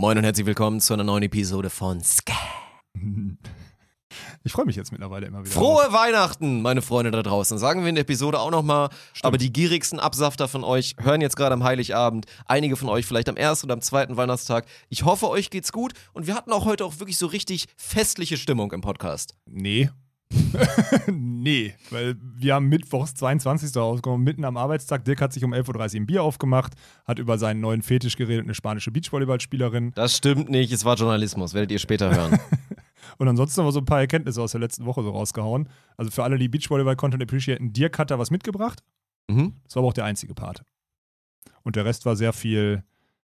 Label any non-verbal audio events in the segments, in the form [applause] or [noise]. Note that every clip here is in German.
Moin und herzlich willkommen zu einer neuen Episode von Ska. [laughs] Ich freue mich jetzt mittlerweile immer wieder. Frohe drauf. Weihnachten, meine Freunde da draußen. Sagen wir in der Episode auch nochmal. Aber die gierigsten Absafter von euch hören jetzt gerade am Heiligabend. Einige von euch vielleicht am ersten oder am zweiten Weihnachtstag. Ich hoffe, euch geht's gut. Und wir hatten auch heute auch wirklich so richtig festliche Stimmung im Podcast. Nee. [laughs] nee, weil wir haben Mittwochs 22. rausgekommen, mitten am Arbeitstag. Dirk hat sich um 11.30 Uhr ein Bier aufgemacht, hat über seinen neuen Fetisch geredet, eine spanische Beachvolleyballspielerin. Das stimmt nicht, es war Journalismus, werdet ihr später hören. [laughs] Und ansonsten haben wir so ein paar Erkenntnisse aus der letzten Woche so rausgehauen. Also für alle, die Beachvolleyball-Content appreciaten, Dirk hat da was mitgebracht. mhm. Das war aber auch der einzige Part. Und der Rest war sehr viel,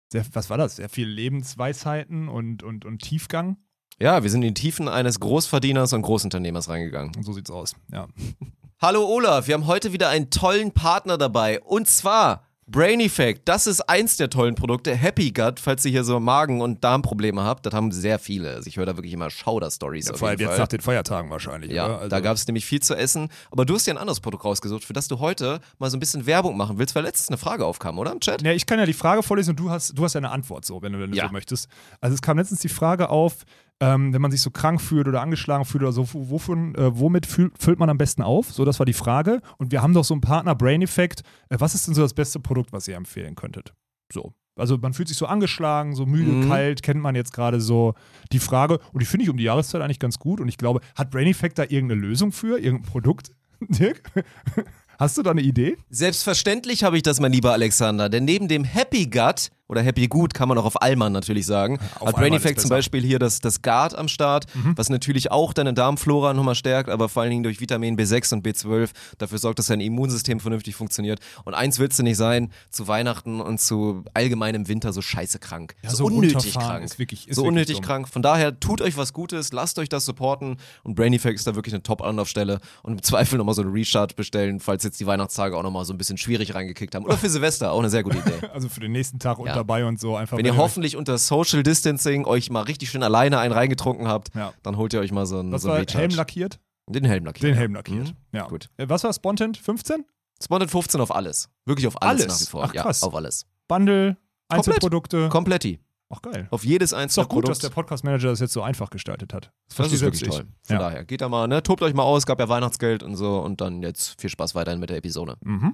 sehr, was war das? Sehr viel Lebensweisheiten und, und, und Tiefgang. Ja, wir sind in die Tiefen eines Großverdieners und Großunternehmers reingegangen. So sieht's aus. Ja. [laughs] Hallo Olaf, wir haben heute wieder einen tollen Partner dabei. Und zwar Brain Effect. Das ist eins der tollen Produkte. Happy Gut, falls ihr hier so Magen- und Darmprobleme habt. Das haben sehr viele. Also ich höre da wirklich immer Schauder-Stories. Ja, vor allem jetzt nach den Feiertagen wahrscheinlich. Ja? Also, da gab es nämlich viel zu essen. Aber du hast dir ein anderes Produkt rausgesucht, für das du heute mal so ein bisschen Werbung machen willst, weil letztens eine Frage aufkam, oder? Im Chat? Ja, ich kann ja die Frage vorlesen und du hast, du hast ja eine Antwort, so, wenn du, wenn du Ja. so möchtest. Also es kam letztens die Frage auf, ähm, wenn man sich so krank fühlt oder angeschlagen fühlt oder so, wo- wovon, äh, womit fühlt, füllt man am besten auf? So, das war die Frage. Und wir haben doch so einen Partner, Brain Effect. Äh, was ist denn so das beste Produkt, was ihr empfehlen könntet? So. Also man fühlt sich so angeschlagen, so müde, Mhm. kalt, kennt man jetzt gerade so die Frage. Und die finde ich um die Jahreszeit eigentlich ganz gut. Und ich glaube, hat Brain Effect da irgendeine Lösung für, irgendein Produkt? [laughs] Dirk? Hast du da eine Idee? Selbstverständlich habe ich das, mein lieber Alexander, denn neben dem Happy Gut oder Happy Gut kann man auch auf Allmann natürlich sagen, Auf hat Brain Effect zum. Beispiel hier das, das Guard am Start, was natürlich auch deine Darmflora nochmal stärkt, aber vor allen Dingen durch Vitamin B6 und B12 dafür sorgt, dass dein Immunsystem vernünftig funktioniert. Und eins willst du nicht sein, zu Weihnachten und zu allgemeinem Winter so scheiße krank. Ja, so, so unnötig krank. ist wirklich- ist so unnötig dumm. krank. Von daher tut euch was Gutes, lasst euch das supporten und Brain Effect ist da wirklich eine Top-Anlaufstelle und im Zweifel nochmal so eine Recharge bestellen, falls jetzt die Weihnachtstage auch nochmal so ein bisschen schwierig reingekickt haben. Oder für Silvester, auch eine sehr gute Idee. [laughs] Also für den nächsten Tag und Ja. Dabei und so einfach. Wenn ihr hoffentlich unter Social Distancing euch mal richtig schön alleine einen reingetrunken habt, Ja. dann holt ihr euch mal so einen, Was so einen war. Helm lackiert? Den Helm lackiert. Den Helm lackiert. Mhm. Ja. Gut. Äh, Was war Spontent? 15? 215 auf alles. Wirklich auf alles, Alles? nach wie vor. Ach, krass. Ja, auf alles. Bundle. Einzelprodukte. Kompletti. Ach geil. Auf jedes Ist einzelne doch gut, dass Produkt. der Podcast-Manager das jetzt so einfach gestaltet hat. das verstehe ist wirklich selbst toll. ich. Von Ja. daher, geht da mal, ne? Tobt euch mal aus, gab ja Weihnachtsgeld und so und dann jetzt viel Spaß weiterhin mit der Episode. Mhm.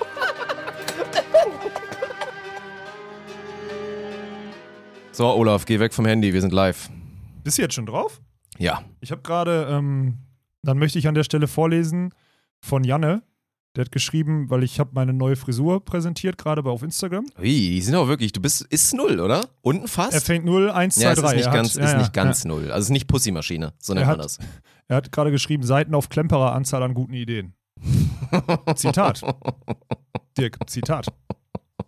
So, Olaf, geh weg vom Handy, wir sind live. Bist du jetzt schon drauf? Ja. Ich habe gerade, ähm, dann möchte ich an der Stelle vorlesen von Janne. Der hat geschrieben, weil ich habe meine neue Frisur präsentiert, gerade bei auf Instagram. Ui, die sind aber wirklich, du bist, ist null, oder? Unten fast? Er fängt 0, 1, 2, ja, es 3. ist nicht er ganz, hat, ist ja, nicht ja, ganz null. Also es ist nicht Pussymaschine, so nennt Er man hat- das. Er hat gerade geschrieben, Seiten auf Klemperer Anzahl an guten Ideen. [laughs] Zitat. Dirk, Zitat.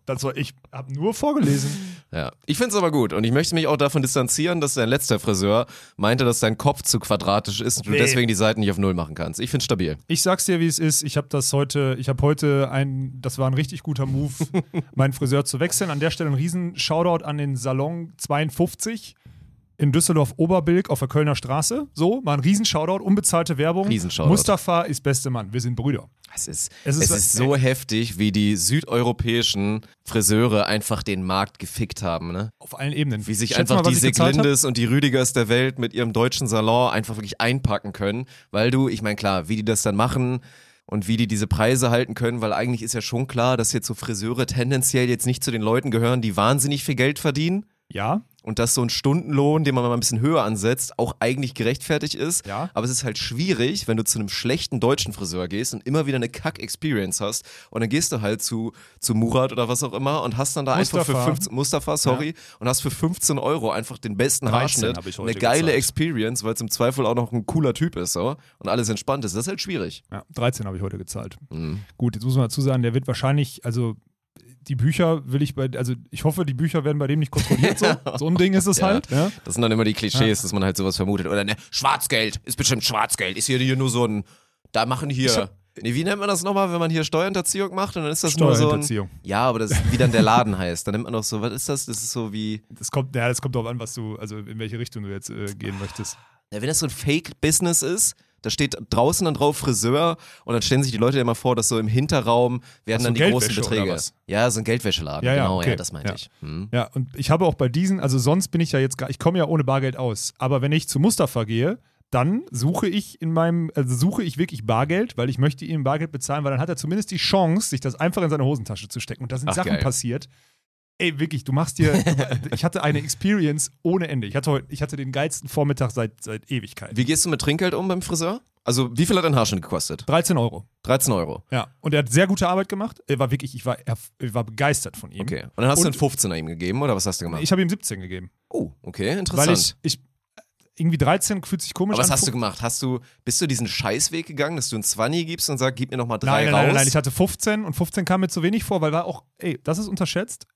Das soll, ich habe nur vorgelesen. Ja. Ich finde es aber gut und ich möchte mich auch davon distanzieren, dass dein letzter Friseur meinte, dass dein Kopf zu quadratisch ist und du Nee. deswegen die Seiten nicht auf Null machen kannst. Ich finde stabil. Ich sag's dir, wie es ist. Ich habe das heute, ich habe heute ein, das war ein richtig guter Move, [laughs] meinen Friseur zu wechseln. An der Stelle ein riesen Shoutout an den Salon 52 in Düsseldorf-Oberbilk auf der Kölner Straße. So, mal ein riesen Shoutout, unbezahlte Werbung. Riesen Shoutout. Mustafa ist beste Mann. Wir sind Brüder. Es ist, Es es ist- ist, so heftig, wie die südeuropäischen Friseure einfach den Markt gefickt haben, ne? Auf allen Ebenen. Wie sich Schätz einfach mal, die? Seglindes und die Rüdigers der Welt mit ihrem deutschen Salon einfach wirklich einpacken können, weil du, ich meine klar, wie die das dann machen und wie die diese Preise halten können, weil eigentlich ist ja schon klar, dass jetzt so Friseure tendenziell jetzt nicht zu den Leuten gehören, die wahnsinnig viel Geld verdienen Ja, und dass so ein Stundenlohn, den man mal ein bisschen höher ansetzt, auch eigentlich gerechtfertigt ist. Ja. Aber es ist halt schwierig, wenn du zu einem schlechten deutschen Friseur gehst und immer wieder eine Kack-Experience hast und dann gehst du halt zu, zu Murat oder was auch immer und hast dann da einfach Mustafa. für 15, Mustafa, sorry, und hast für 15 Euro einfach den besten 13 Haarschnitt, eine geile gezahlt. Experience, weil es im Zweifel auch noch ein cooler Typ ist so und alles entspannt ist. Das ist halt schwierig. ja 13 habe ich heute gezahlt. Mhm. Gut, jetzt muss man dazu sagen, der wird wahrscheinlich, also die Bücher will ich bei, also ich hoffe, die Bücher werden bei dem nicht kontrolliert. So, [laughs] so ein Ding ist es Ja. halt. Ja. Das sind dann immer die Klischees, dass man halt sowas vermutet. Oder ne, Schwarzgeld, ist bestimmt Schwarzgeld. Ist hier, hier nur so ein da machen hier. Nee, wie nennt man das nochmal, wenn man hier Steuerhinterziehung macht und dann ist das nur so ein. Steuerhinterziehung. Ja, aber das wie dann der Laden heißt. Dann nennt man doch so, was ist das? Das ist so wie. Das kommt, ja, das kommt darauf an, was du, also in welche Richtung du jetzt äh, gehen möchtest. Ja, wenn das so ein Fake-Business ist, da steht draußen dann drauf Friseur und dann stellen sich die Leute immer vor, dass so im Hinterraum werden dann die großen Geldwäsche Beträge. Ja, so ein Geldwäscheladen. Ja, ja, genau, ja, okay. das meinte Ja. ich. Hm. Ja, und ich habe auch bei diesen, also sonst bin ich ja jetzt gar, ich komme ja ohne Bargeld aus. Aber wenn ich zu Mustafa gehe, dann suche ich in meinem, also suche ich wirklich Bargeld, weil ich möchte ihm Bargeld bezahlen, weil dann hat er zumindest die Chance, sich das einfach in seine Hosentasche zu stecken. Und da sind Ach, Sachen geil. passiert. Ey, wirklich, du machst dir, [laughs] ich hatte eine Experience ohne Ende. Ich hatte heute, ich hatte den geilsten Vormittag seit, seit Ewigkeit. Wie gehst du mit Trinkgeld um beim Friseur? Also, wie viel hat dein Haarschnitt gekostet? 13 Euro. 13 Euro. Ja. Und er hat sehr gute Arbeit gemacht. Er war wirklich, ich war, er, ich war begeistert von ihm. Okay. Und dann hast du Und- einen 15er ihm gegeben, oder was hast du gemacht? Ich habe ihm 17 gegeben. oh, okay, interessant. Weil ich, ich, irgendwie 13 fühlt sich komisch Aber was an. hast du gemacht? Hast du, bist du diesen Scheißweg gegangen, dass du einen 20 gibst und sagst, gib mir nochmal drei Nein, nein, raus? nein, nein, ich hatte 15 und 15 kam mir zu wenig vor, weil war auch, ey, das ist unterschätzt.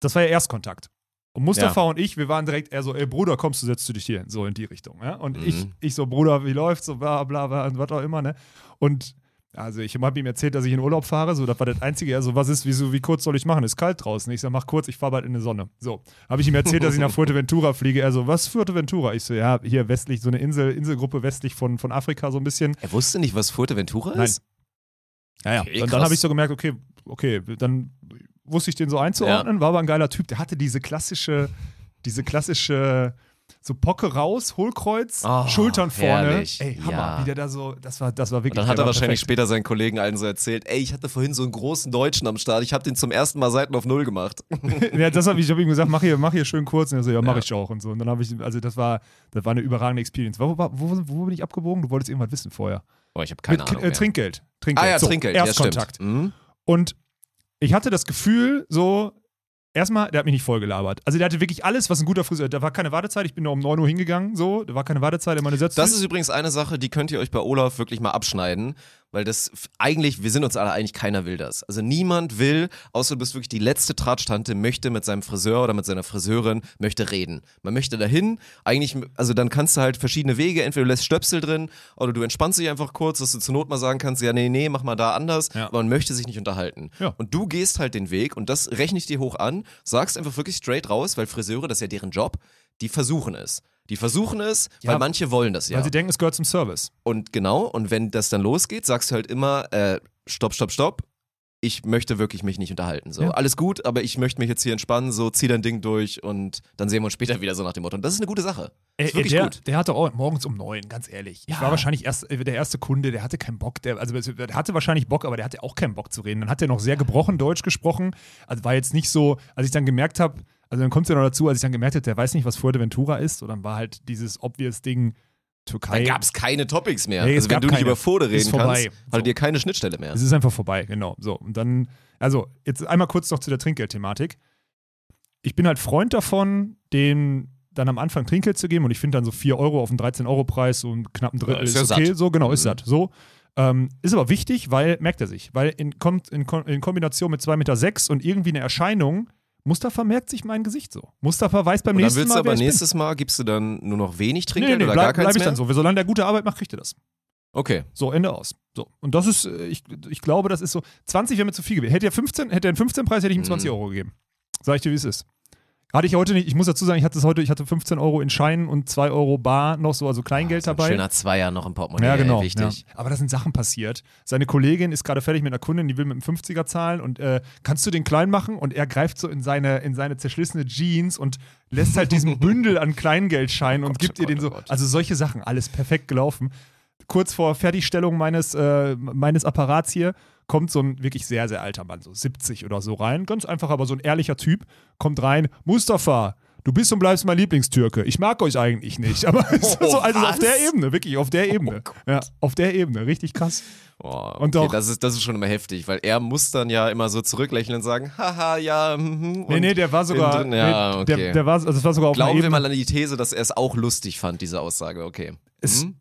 Das war ja Erstkontakt. Und Mustafa und ich, wir waren direkt eher so, ey Bruder, kommst du, setzt du dich hier hin, so in die Richtung. Ja? Und Mhm. ich, ich so, Bruder, wie läuft's, so bla bla bla und was auch immer, ne? Und also ich habe ihm erzählt, dass ich in Urlaub fahre, so, das war das Einzige, er so, was ist, wieso, wie kurz soll ich machen, ist kalt draußen. Ich so, mach kurz, ich fahre bald in die Sonne. So, habe ich ihm erzählt, dass ich nach [laughs] Fuerteventura fliege. Er so, was Fuerteventura? Ich so, ja, hier westlich, so eine Insel, Inselgruppe westlich von, von Afrika, so ein bisschen. Er wusste nicht, was Fuerteventura Nein. ist? Ja, ja. Okay, und dann habe ich so gemerkt, okay, okay, dann wusste ich den so einzuordnen, war aber ein geiler Typ. Der hatte diese klassische, diese klassische, so Pocke raus, Hohlkreuz, Oh, Schultern vorne. herrlich. Ey, Hammer, Ja. wie der da so, das war, das war wirklich. Und dann hat er wahrscheinlich perfekt. später seinen Kollegen allen so erzählt, ey, ich hatte vorhin so einen großen Deutschen am Start, ich habe den zum ersten Mal Seiten auf Null gemacht. [laughs] ja, das hab ich, ich habe ihm gesagt, mach hier, mach hier schön kurz. Und er so, ja, mach Ja. ich auch und so. Und dann habe ich, also das war, das war eine überragende Experience. Wo, wo, wo, bin ich abgebogen? Du wolltest irgendwas wissen vorher. Oh, ich habe keine Mit Ahnung. äh. Trinkgeld. Trinkgeld. ah ja, so, Trinkgeld, ja, Erstkontakt. stimmt. Mhm. Und ich hatte das Gefühl, so, erstmal, der hat mich nicht vollgelabert. Also der hatte wirklich alles, was ein guter Friseur, da war keine Wartezeit, ich bin nur um 9 Uhr hingegangen, so, da war keine Wartezeit in meine Sätze. Das ist übrigens eine Sache, die könnt ihr euch bei Olaf wirklich mal abschneiden, weil das eigentlich, wir sind uns alle einig, keiner will das. Also niemand will, außer du bist wirklich die letzte Tratstante, möchte mit seinem Friseur oder mit seiner Friseurin, möchte reden. Man möchte dahin, eigentlich, also dann kannst du halt verschiedene Wege, entweder du lässt Stöpsel drin oder du entspannst dich einfach kurz, dass du zur Not mal sagen kannst, ja, nee, nee, mach mal da anders, Ja. aber man möchte sich nicht unterhalten. Ja. Und du gehst halt den Weg und das rechne ich dir hoch an, sagst einfach wirklich straight raus, weil Friseure, das ist ja deren Job, die versuchen es. Die versuchen es, Ja, weil manche wollen das ja. Weil sie denken, es gehört zum Service. Und genau, und wenn das dann losgeht, sagst du halt immer, äh, stopp, stopp, stopp. Ich möchte wirklich mich nicht unterhalten. So, Ja. alles gut, aber ich möchte mich jetzt hier entspannen, so zieh dein Ding durch und dann sehen wir uns später wieder so nach dem Motto. Und das ist eine gute Sache. Ey, ist wirklich der, gut. der hatte auch morgens um neun, ganz ehrlich. Ich Ja. war wahrscheinlich erst äh, der erste Kunde, der hatte keinen Bock. Der, also der hatte wahrscheinlich Bock, aber der hatte auch keinen Bock zu reden. Dann hat er noch sehr gebrochen Deutsch gesprochen. Also war jetzt nicht so, als ich dann gemerkt habe, also dann kommt es ja noch dazu, als ich dann gemerkt habe, der weiß nicht, was Fuerteventura ist. Und dann war halt dieses obvious Ding Türkei. Da gab es keine Topics mehr. Nee, also wenn du nicht keine. über Fode Ist reden vorbei. kannst, hat So. dir keine Schnittstelle mehr. Es ist einfach vorbei, genau. So, und dann, also, jetzt einmal kurz noch zu der Trinkgeldthematik. Ich bin halt Freund davon, den dann am Anfang Trinkgeld zu geben und ich finde dann so 4 Euro auf einen 13-Euro-Preis, so einen knappen Drittel Ja, ist ist, okay. satt. So, genau, ist Mhm. satt. So. Ähm, ist aber wichtig, weil, merkt er sich, weil in, Kom in, in Kombination mit 2,6 Meter sechs und irgendwie eine Erscheinung, Mustafa merkt sich mein Gesicht so. Mustafa weiß beim und dann nächsten willst Mal, du aber nächstes Mal, gibst du dann nur noch wenig bin. Nee, Trinkgeld nee, oder bleib, gar keins bleib ich mehr? dann so. Solange der gute Arbeit macht, kriegt er das. Okay. So, Ende aus. So. Und das ist, äh, ich, ich glaube, das ist so, 20 wäre mir zu viel gewesen. Hätte er 15, hätte er einen 15-Preis, hätte ich ihm 20 Mhm. Euro gegeben. Sag ich dir, wie es ist. Hatte ich heute nicht, ich muss dazu sagen, ich hatte es heute, ich hatte 15 Euro in Scheinen und 2 Euro bar noch so, also Kleingeld So ein dabei. Schöner Zweier noch im Portemonnaie. Ja, genau. Wichtig. Ja. Aber da sind Sachen passiert. Seine Kollegin ist gerade fertig mit einer Kundin, die will mit einem 50er zahlen und äh, kannst du den klein machen? Und er greift so in seine, in seine zerschlissene Jeans und lässt halt diesen [laughs] Bündel an Kleingeldscheinen und Gott, gibt oh ihr den so. oh Gott. Also solche Sachen, alles perfekt gelaufen. Kurz vor Fertigstellung meines, äh, meines Apparats hier kommt so ein wirklich sehr, sehr alter Mann, so 70 oder so rein. Ganz einfach, aber so ein ehrlicher Typ. Kommt rein, Mustafa, du bist und bleibst mein Lieblingstürke. Ich mag euch eigentlich nicht. [laughs] Aber so, also auf der Ebene, wirklich, auf der Ebene. Gott. ja, auf der Ebene, richtig krass. Oh, Und okay, auch- das, ist, das ist schon immer heftig, weil er muss dann ja immer so zurücklächeln und sagen, haha, ja, mhm. Nee, und nee, der war sogar. drin- ja, nee, okay. der, der war, also es war sogar auf Glauben wir Ebene. mal an die These, dass er es auch lustig fand, diese Aussage, okay. Es- Hm?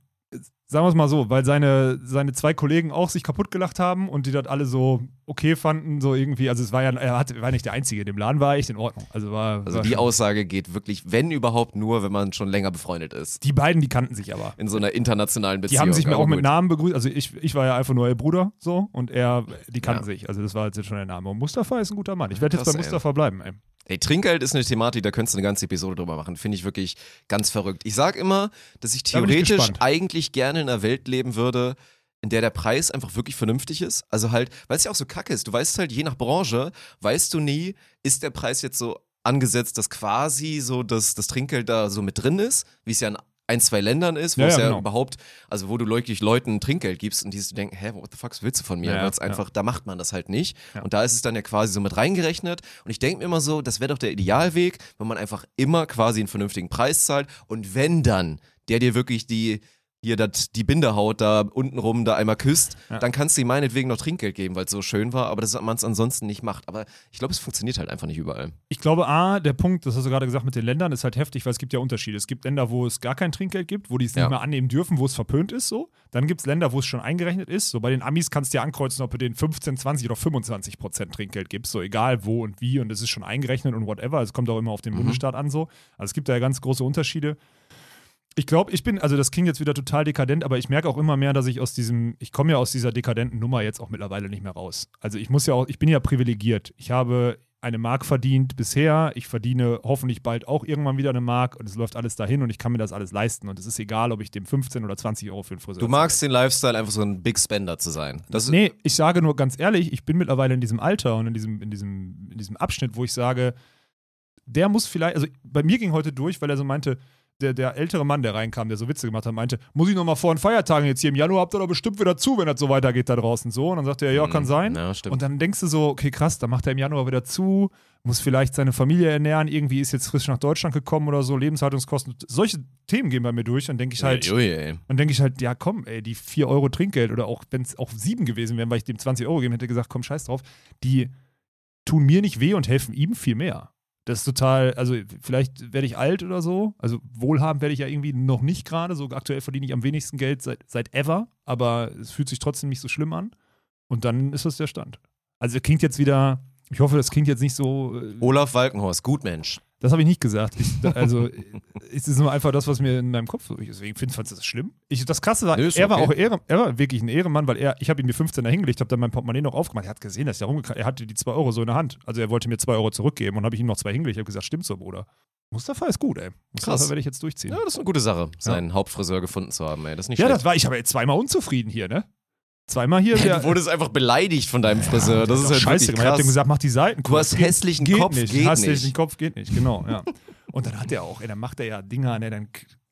Sagen wir es mal so, weil seine, seine zwei Kollegen auch sich kaputt gelacht haben und die das alle so okay fanden, so irgendwie. Also es war ja, er hat, war nicht der Einzige, in dem Laden war echt in Ordnung. Also war, Also war die Aussage geht wirklich, wenn überhaupt nur, wenn man schon länger befreundet ist. Die beiden, die kannten sich aber. In so einer internationalen Beziehung. Die haben sich mir auch mit gut. Namen begrüßt. Also ich, ich war ja einfach nur ihr Bruder so und er, die kannten Ja. sich. Also das war jetzt schon der Name. Und Mustafa ist ein guter Mann. Ich werde jetzt bei ey. Mustafa bleiben, ey. Ey, Trinkgeld ist eine Thematik, da könntest du eine ganze Episode drüber machen. Finde ich wirklich ganz verrückt. Ich sag immer, dass ich ich theoretisch gespannt. eigentlich gerne in einer Welt leben würde, in der der Preis einfach wirklich vernünftig ist. Also halt, weil es ja auch so kacke ist. Du weißt halt, je nach Branche, weißt du nie, ist der Preis jetzt so angesetzt, dass quasi so das, das Trinkgeld da so mit drin ist, wie es ja in ein, zwei Ländern ist, wo Ja, es ja, genau. überhaupt, also wo du wirklich Leuten Trinkgeld gibst und die denken, hä, what the fuck willst du von mir? Ja, ja, einfach, da macht man das halt nicht. Und da ist es dann ja quasi so mit reingerechnet. Und ich denke mir immer so, das wäre doch der Idealweg, wenn man einfach immer quasi einen vernünftigen Preis zahlt. Und wenn dann der dir wirklich die hier dat, die Bindehaut da untenrum da einmal küsst, Ja. dann kannst du ihm meinetwegen noch Trinkgeld geben, weil es so schön war, aber dass man es ansonsten nicht macht. Aber ich glaube, es funktioniert halt einfach nicht überall. Ich glaube, A, der Punkt, das hast du gerade gesagt mit den Ländern, ist halt heftig, weil es gibt ja Unterschiede. Es gibt Länder, wo es gar kein Trinkgeld gibt, wo die es Ja. nicht mehr annehmen dürfen, wo es verpönt ist, so. Dann gibt es Länder, wo es schon eingerechnet ist. So bei den Amis kannst du ja ankreuzen, ob du denen 15, 20 oder 25 Prozent Trinkgeld gibst, so egal wo und wie und es ist schon eingerechnet und whatever. Es kommt auch immer auf den Mhm. Bundesstaat an, so. Also es gibt da ja ganz große Unterschiede. Ich glaube, ich bin, also das klingt jetzt wieder total dekadent, aber ich merke auch immer mehr, dass ich aus diesem, ich komme ja aus dieser dekadenten Nummer jetzt auch mittlerweile nicht mehr raus. Also ich muss ja auch, ich bin ja privilegiert. Ich habe eine Mark verdient bisher. Ich verdiene hoffentlich bald auch irgendwann wieder eine Mark und es läuft alles dahin und ich kann mir das alles leisten. Und es ist egal, ob ich dem 15 oder 20 Euro für einen Friseur Du magst den Lifestyle, einfach so ein Big Spender zu sein. Das Nee, ich sage nur ganz ehrlich, ich bin mittlerweile in diesem Alter und in diesem, in diesem, in diesem Abschnitt, wo ich sage, der muss vielleicht, also bei mir ging heute durch, weil er so meinte, der, der ältere Mann, der reinkam, der so Witze gemacht hat, meinte, muss ich nochmal vor den Feiertagen jetzt hier im Januar, habt ihr doch bestimmt wieder zu, wenn das so weitergeht da draußen so. Und dann sagt er, ja, kann sein. Mhm. Ja, stimmt. Und dann denkst du so, okay, krass, dann macht er im Januar wieder zu, muss vielleicht seine Familie ernähren, irgendwie ist jetzt frisch nach Deutschland gekommen oder so, Lebenshaltungskosten. Solche Themen gehen bei mir durch. Dann denke ich halt, Ui, ui, dann denke ich halt, ja komm, ey, die 4 Euro Trinkgeld oder auch wenn es auch 7 gewesen wären, weil ich dem 20 Euro gegeben hätte, gesagt, komm, scheiß drauf, die tun mir nicht weh und helfen ihm viel mehr. Das ist total, also vielleicht werde ich alt oder so. Also wohlhabend werde ich ja irgendwie noch nicht gerade. So aktuell verdiene ich am wenigsten Geld seit, seit ever, aber es fühlt sich trotzdem nicht so schlimm an. Und dann ist das der Stand. Also klingt jetzt wieder, ich hoffe, das klingt jetzt nicht so äh, Olaf Walkenhorst, Gutmensch. Das habe ich nicht gesagt. Ich, [laughs] also, es ist nur einfach das, was mir in meinem Kopf so ist. Deswegen finde ich das schlimm. Ich, das Krasse war, ist er war okay. auch Ehre, er war wirklich ein Ehrenmann, weil er, ich habe ihm die 15er hingelegt, habe dann mein Portemonnaie noch aufgemacht. Er hat gesehen, dass ich da rumgekriegt Er hatte die 2 Euro so in der Hand. Also er wollte mir 2 Euro zurückgeben und habe ich ihm noch zwei hingelegt. Ich habe gesagt, stimmt so, Bruder. Mustafa ist gut, ey. Mustafa Krass. werde ich jetzt durchziehen. Ja, das ist eine gute Sache, seinen Hauptfriseur gefunden zu haben, ey. Das ist nicht Ja, schlecht. das war, ich aber jetzt zweimal unzufrieden hier, ne? Zweimal hier. Ja, du wurdest einfach beleidigt von deinem Friseur. Das der ist halt scheiße. Ich hab dem gesagt, mach die Seiten Du hast hässlichen Kopf, nicht. geht hast nicht. hässlichen Kopf, geht nicht, genau, ja. Und dann hat er auch, ey, dann macht er ja Dinger, ne, dann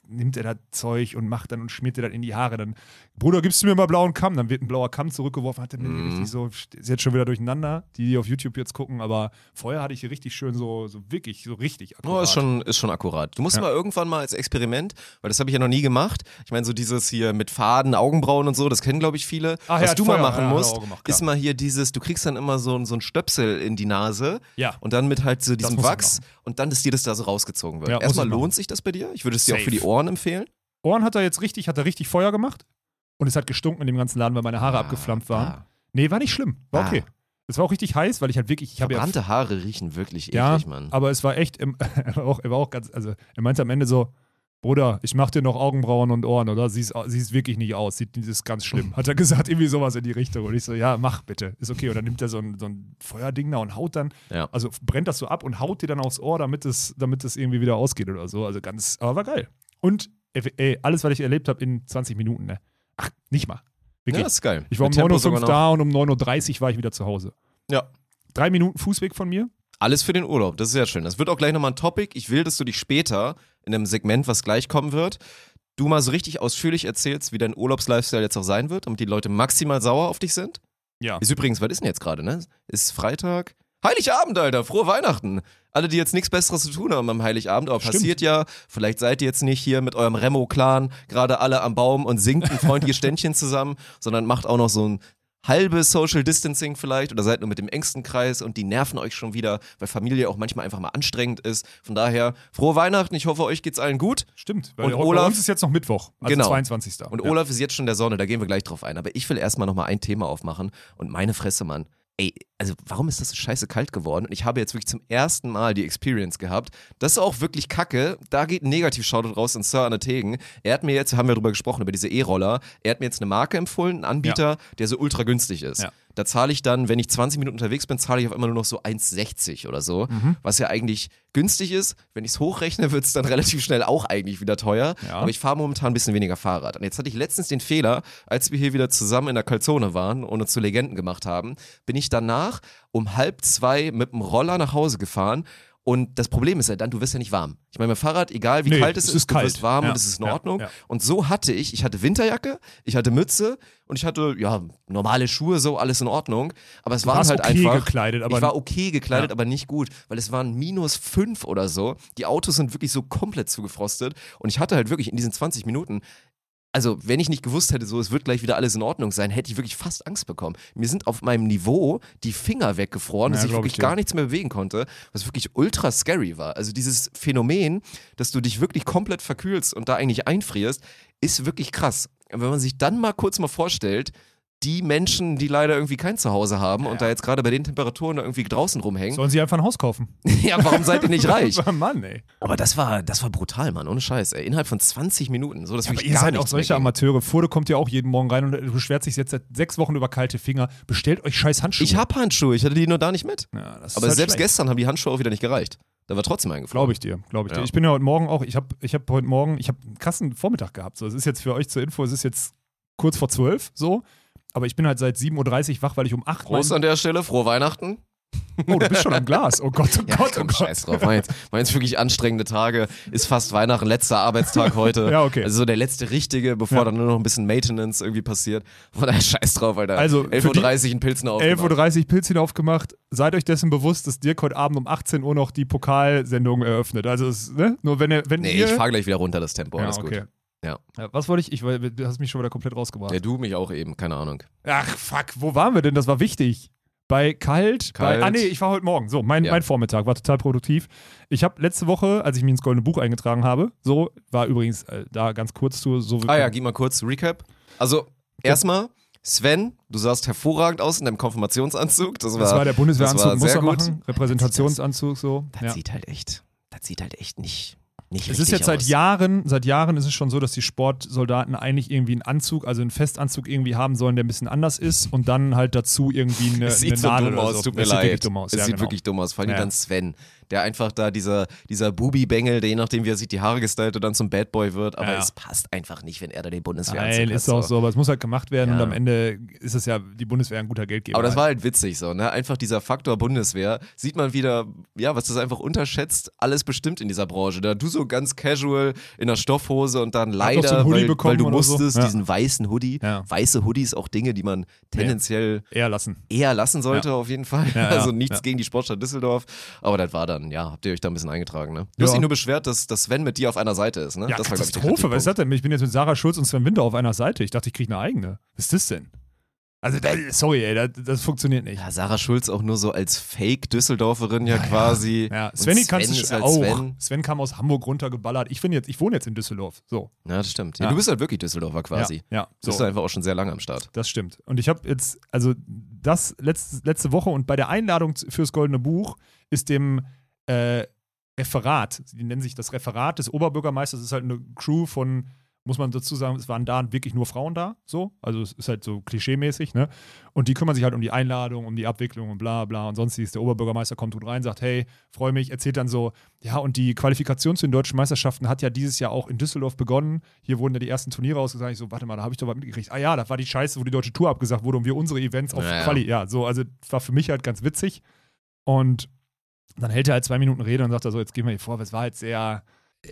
nimmt er das Zeug und macht dann und schmiert dir das in die Haare. Dann, Bruder, gibst du mir mal blauen Kamm? Dann wird ein blauer Kamm zurückgeworfen, hat er mir Mhm. richtig so, ist jetzt schon wieder durcheinander, die, die auf YouTube jetzt gucken, aber vorher hatte ich hier richtig schön so, so wirklich, so richtig akkurat. Oh, ist schon, ist schon akkurat. Du musst Ja. mal irgendwann mal als Experiment, weil das habe ich ja noch nie gemacht. Ich meine, so dieses hier mit Faden, Augenbrauen und so, das kennen, glaube ich, viele. Ach, Was ja, du Feuer, mal machen ja, musst, auch gemacht, ist mal hier dieses, du kriegst dann immer so, so ein Stöpsel in die Nase Ja. und dann mit halt so diesem Wachs und dann, dass dir das da so rausgezogen wird. Erstmal lohnt sich das bei dir? Ich würde es dir auch Safe. für die Ohren empfehlen. Ohren hat er jetzt richtig, hat er richtig Feuer gemacht und es hat gestunken in dem ganzen Laden, weil meine Haare abgeflammt waren. Ah. Nee, war nicht schlimm, war Ah. okay. Es war auch richtig heiß, weil ich halt wirklich, ich habe ja Verbrannte Haare riechen wirklich Ja, eklig, Mann. aber es war echt, im, [laughs] er, war auch, er war auch ganz, also er meinte am Ende so, Bruder, ich mach dir noch Augenbrauen und Ohren, oder? Siehst, siehst wirklich nicht aus, sieht, das ist ganz schlimm. Hat er gesagt, irgendwie sowas in die Richtung. Und ich so, ja, mach bitte, ist okay. Und dann nimmt er so ein, so ein Feuerding da und haut dann, Ja. also brennt das so ab und haut dir dann aufs Ohr, damit es, damit es irgendwie wieder ausgeht oder so. Also ganz, aber war geil. Und ey, alles, was ich erlebt habe in 20 Minuten, ne? Ach, nicht mal. Ja, Wirklich. das ist geil. ich war um Mit Tempo 9.05 sogar Uhr da und um 9.30 Uhr war ich wieder zu Hause. Ja. Drei Minuten Fußweg von mir. Alles für den Urlaub, das ist sehr schön. Das wird auch gleich nochmal ein Topic. Ich will, dass du dich später in einem Segment, was gleich kommen wird, du mal so richtig ausführlich erzählst, wie dein Urlaubslifestyle jetzt auch sein wird, damit die Leute maximal sauer auf dich sind. Ja. Ist übrigens, was ist denn jetzt gerade, ne? Ist Freitag? Heiligabend, Alter, frohe Weihnachten. Alle, die jetzt nichts Besseres zu tun haben am Heiligabend, aber Stimmt. passiert ja, vielleicht seid ihr jetzt nicht hier mit eurem Remo-Clan gerade alle am Baum und singt ein freundliches [laughs] Ständchen zusammen, sondern macht auch noch so ein halbe Social Distancing vielleicht oder seid nur mit dem engsten Kreis und die nerven euch schon wieder, weil Familie auch manchmal einfach mal anstrengend ist. Von daher, frohe Weihnachten. Ich hoffe, euch geht's allen gut. Stimmt. Weil Und bei Olaf- uns ist jetzt noch Mittwoch, also Genau. 22. Und ja. Olaf ist jetzt schon der Sonne, da gehen wir gleich drauf ein. Aber ich will erstmal nochmal ein Thema aufmachen und meine Fresse, Mann. Ey, also warum ist das so scheiße kalt geworden? Und ich habe jetzt wirklich zum ersten Mal die Experience gehabt. Das ist auch wirklich kacke. Da geht ein Negativ-Shoutout raus an Sir Anne Tegen. Er hat mir jetzt, haben wir darüber gesprochen, über diese E-Roller, er hat mir jetzt eine Marke empfohlen, einen Anbieter, der so ultra günstig ist. Ja. Da zahle ich dann, wenn ich 20 Minuten unterwegs bin, zahle ich auf einmal nur noch so 1,60 oder so. Mhm. Was ja eigentlich günstig ist. Wenn ich es hochrechne, wird es dann [laughs] relativ schnell auch eigentlich wieder teuer. Ja. Aber ich fahre momentan ein bisschen weniger Fahrrad. Und jetzt hatte ich letztens den Fehler, als wir hier wieder zusammen in der Calzone waren und uns zu Legenden gemacht haben, bin ich danach um halb zwei mit dem Roller nach Hause gefahren. Und das Problem ist ja dann, du wirst ja nicht warm. Ich meine, mein Fahrrad, egal wie Nee, kalt es es ist, ist du kalt. wirst warm Ja, und es ist in ja, Ordnung. ja. Und so hatte ich, ich hatte Winterjacke, ich hatte Mütze und ich hatte, ja, normale Schuhe, so alles in Ordnung. Aber es Du waren warst halt okay einfach. gekleidet, aber ich war okay gekleidet, Ja. aber nicht gut, weil es waren minus fünf oder so. Die Autos sind wirklich so komplett zugefrostet. Und ich hatte halt wirklich in diesen 20 Minuten also wenn ich nicht gewusst hätte, so es wird gleich wieder alles in Ordnung sein, hätte ich wirklich fast Angst bekommen. Mir sind auf meinem Niveau die Finger weggefroren, Ja, dass ich wirklich ich gar nichts mehr bewegen konnte, was wirklich ultra scary war. Also dieses Phänomen, dass du dich wirklich komplett verkühlst und da eigentlich einfrierst, ist wirklich krass. Und wenn man sich dann mal kurz mal vorstellt, die Menschen, die leider irgendwie kein Zuhause haben und da jetzt gerade bei den Temperaturen da irgendwie draußen rumhängen, Sollen sie einfach ein Haus kaufen? [laughs] ja, warum seid ihr nicht [laughs] reich? Mann, ey. Aber das war, das war brutal, Mann, ohne Scheiß, ey. Innerhalb von 20 Minuten, so dass Aber wirklich ihr seid auch solche. Amateure. Furde kommt ja auch jeden Morgen rein und beschwert sich jetzt seit sechs Wochen über kalte Finger. Bestellt euch scheiß Handschuhe. Ich hab Handschuhe, ich hatte die nur da nicht mit. Ja, Aber halt selbst schlecht. gestern haben die Handschuhe auch wieder nicht gereicht. Da war trotzdem eingeflogen. Glaube ich dir, glaube ich Ja. dir. Ich bin ja heute Morgen auch, ich habe ich hab heute Morgen, ich habe einen krassen Vormittag gehabt. So, es ist jetzt für euch zur Info, es ist jetzt kurz vor zwölf, so. Aber ich bin halt seit 7.30 Uhr wach, weil ich um 8 Prost an der Stelle, frohe Weihnachten. Oh, du bist schon am Glas. Oh Gott, oh [laughs] Ja, Gott, oh komm, Gott. scheiß drauf. Waren jetzt, waren jetzt wirklich anstrengende Tage. Ist fast Weihnachten, letzter Arbeitstag heute. [laughs] Ja, okay. Also so der letzte richtige, bevor Ja. dann nur noch ein bisschen Maintenance irgendwie passiert. Von daher scheiß drauf, Alter. Also, für 11.30 Uhr ein Pilzen auf. 11.30 Uhr Pilzchen aufgemacht. Seid euch dessen bewusst, dass Dirk heute Abend um 18 Uhr noch die Pokalsendung eröffnet. Also, es, ne? Nur wenn ihr, wenn Nee, ihr. ich fahr gleich wieder runter, das Tempo. ja, Alles okay. gut. Ja. Was wollte ich? ich? Du hast mich schon wieder komplett rausgebracht. Ja, du mich auch eben, keine Ahnung. Ach, fuck, wo waren wir denn? Das war wichtig. Bei kalt, Kalt. Bei, ah nee, ich war heute Morgen. So, mein, Ja. mein Vormittag war total produktiv. Ich habe letzte Woche, als ich mich ins Goldene Buch eingetragen habe, so, war übrigens äh, da ganz kurz zu, so Ah ja, gib mal kurz Recap. Also, erstmal, Sven, du sahst hervorragend aus in deinem Konfirmationsanzug. Das war, das war der Bundeswehranzug, war muss er machen. Repräsentationsanzug, so. Das Ja. sieht halt echt, das sieht halt echt nicht, nicht Es ist jetzt seit aus. Jahren, seit Jahren ist es schon so, dass die Sportsoldaten eigentlich irgendwie einen Anzug, also einen Festanzug irgendwie haben sollen, der ein bisschen anders ist und dann halt dazu irgendwie eine, Es eine sieht so Nadel dumm aus, so. tut mir es sieht leid. wirklich dumm aus. Es ja, sieht genau. wirklich dumm aus. Vor allem Ja. dann Sven, der einfach da dieser, dieser Bubi-Bengel, der je nachdem, wie er sich die Haare gestylt und dann zum Bad Boy wird. Aber Ja. es passt einfach nicht, wenn er da den Bundeswehranzug Nein, hat. ist auch so, aber es muss halt gemacht werden und am Ende ist es ja die Bundeswehr ein guter Geldgeber. Aber das halt. war halt witzig so, ne? Einfach dieser Faktor Bundeswehr. Sieht man wieder, ja, was das einfach unterschätzt, alles bestimmt in dieser Branche. Da du so ganz casual in der Stoffhose und dann leider, so weil, bekommen weil du oder so. musstest, Ja. diesen weißen Hoodie. Ja. Weiße Hoodies, auch Dinge, die man tendenziell eher lassen. eher lassen sollte, auf jeden Fall. Ja, ja, also nichts ja. gegen die Sportstadt Düsseldorf. Aber das war dann, ja, habt ihr euch da ein bisschen eingetragen, ne? Du Ja. hast dich nur beschwert, dass, dass Sven mit dir auf einer Seite ist, ne? Ja, das war, Katastrophe, was ist das denn? Ich bin jetzt mit Sarah Schulz und Sven Winter auf einer Seite. Ich dachte, ich kriege eine eigene. Was ist das denn? Also, das, sorry, ey, das, das funktioniert nicht. Ja, Sarah Schulz auch nur so als Fake-Düsseldorferin ja, quasi. Ja, Svenny Sven kannst du auch. Sven. Sven. kam aus Hamburg runtergeballert. Ich, jetzt, ich wohne jetzt in Düsseldorf. So. Ja, das stimmt. Ja, Ja. Du bist halt wirklich Düsseldorfer quasi. Ja, ja Du bist so. einfach auch schon sehr lange am Start. Das stimmt. Und ich habe jetzt, also das letzte, letzte Woche und bei der Einladung fürs Goldene Buch ist dem äh, Referat, die nennen sich das Referat des Oberbürgermeisters, ist halt eine Crew von, muss man dazu sagen, es waren da wirklich nur Frauen da, so. Also es ist halt so klischeemäßig, ne? Und die kümmern sich halt um die Einladung, um die Abwicklung und bla bla und sonstiges. Der Oberbürgermeister kommt gut rein, sagt, hey, freue mich, erzählt dann so, ja, und die Qualifikation zu den deutschen Meisterschaften hat ja dieses Jahr auch in Düsseldorf begonnen. Hier wurden ja die ersten Turniere ausgesagt. Ich so, warte mal, da habe ich doch was mitgekriegt. Ah ja, das war die Scheiße, wo die deutsche Tour abgesagt wurde und wir unsere Events auf Ja, ja. Quali. Ja, so, also war für mich halt ganz witzig. Und dann hält er halt zwei Minuten Rede und sagt er so, jetzt gehen wir hier vor, es war halt sehr,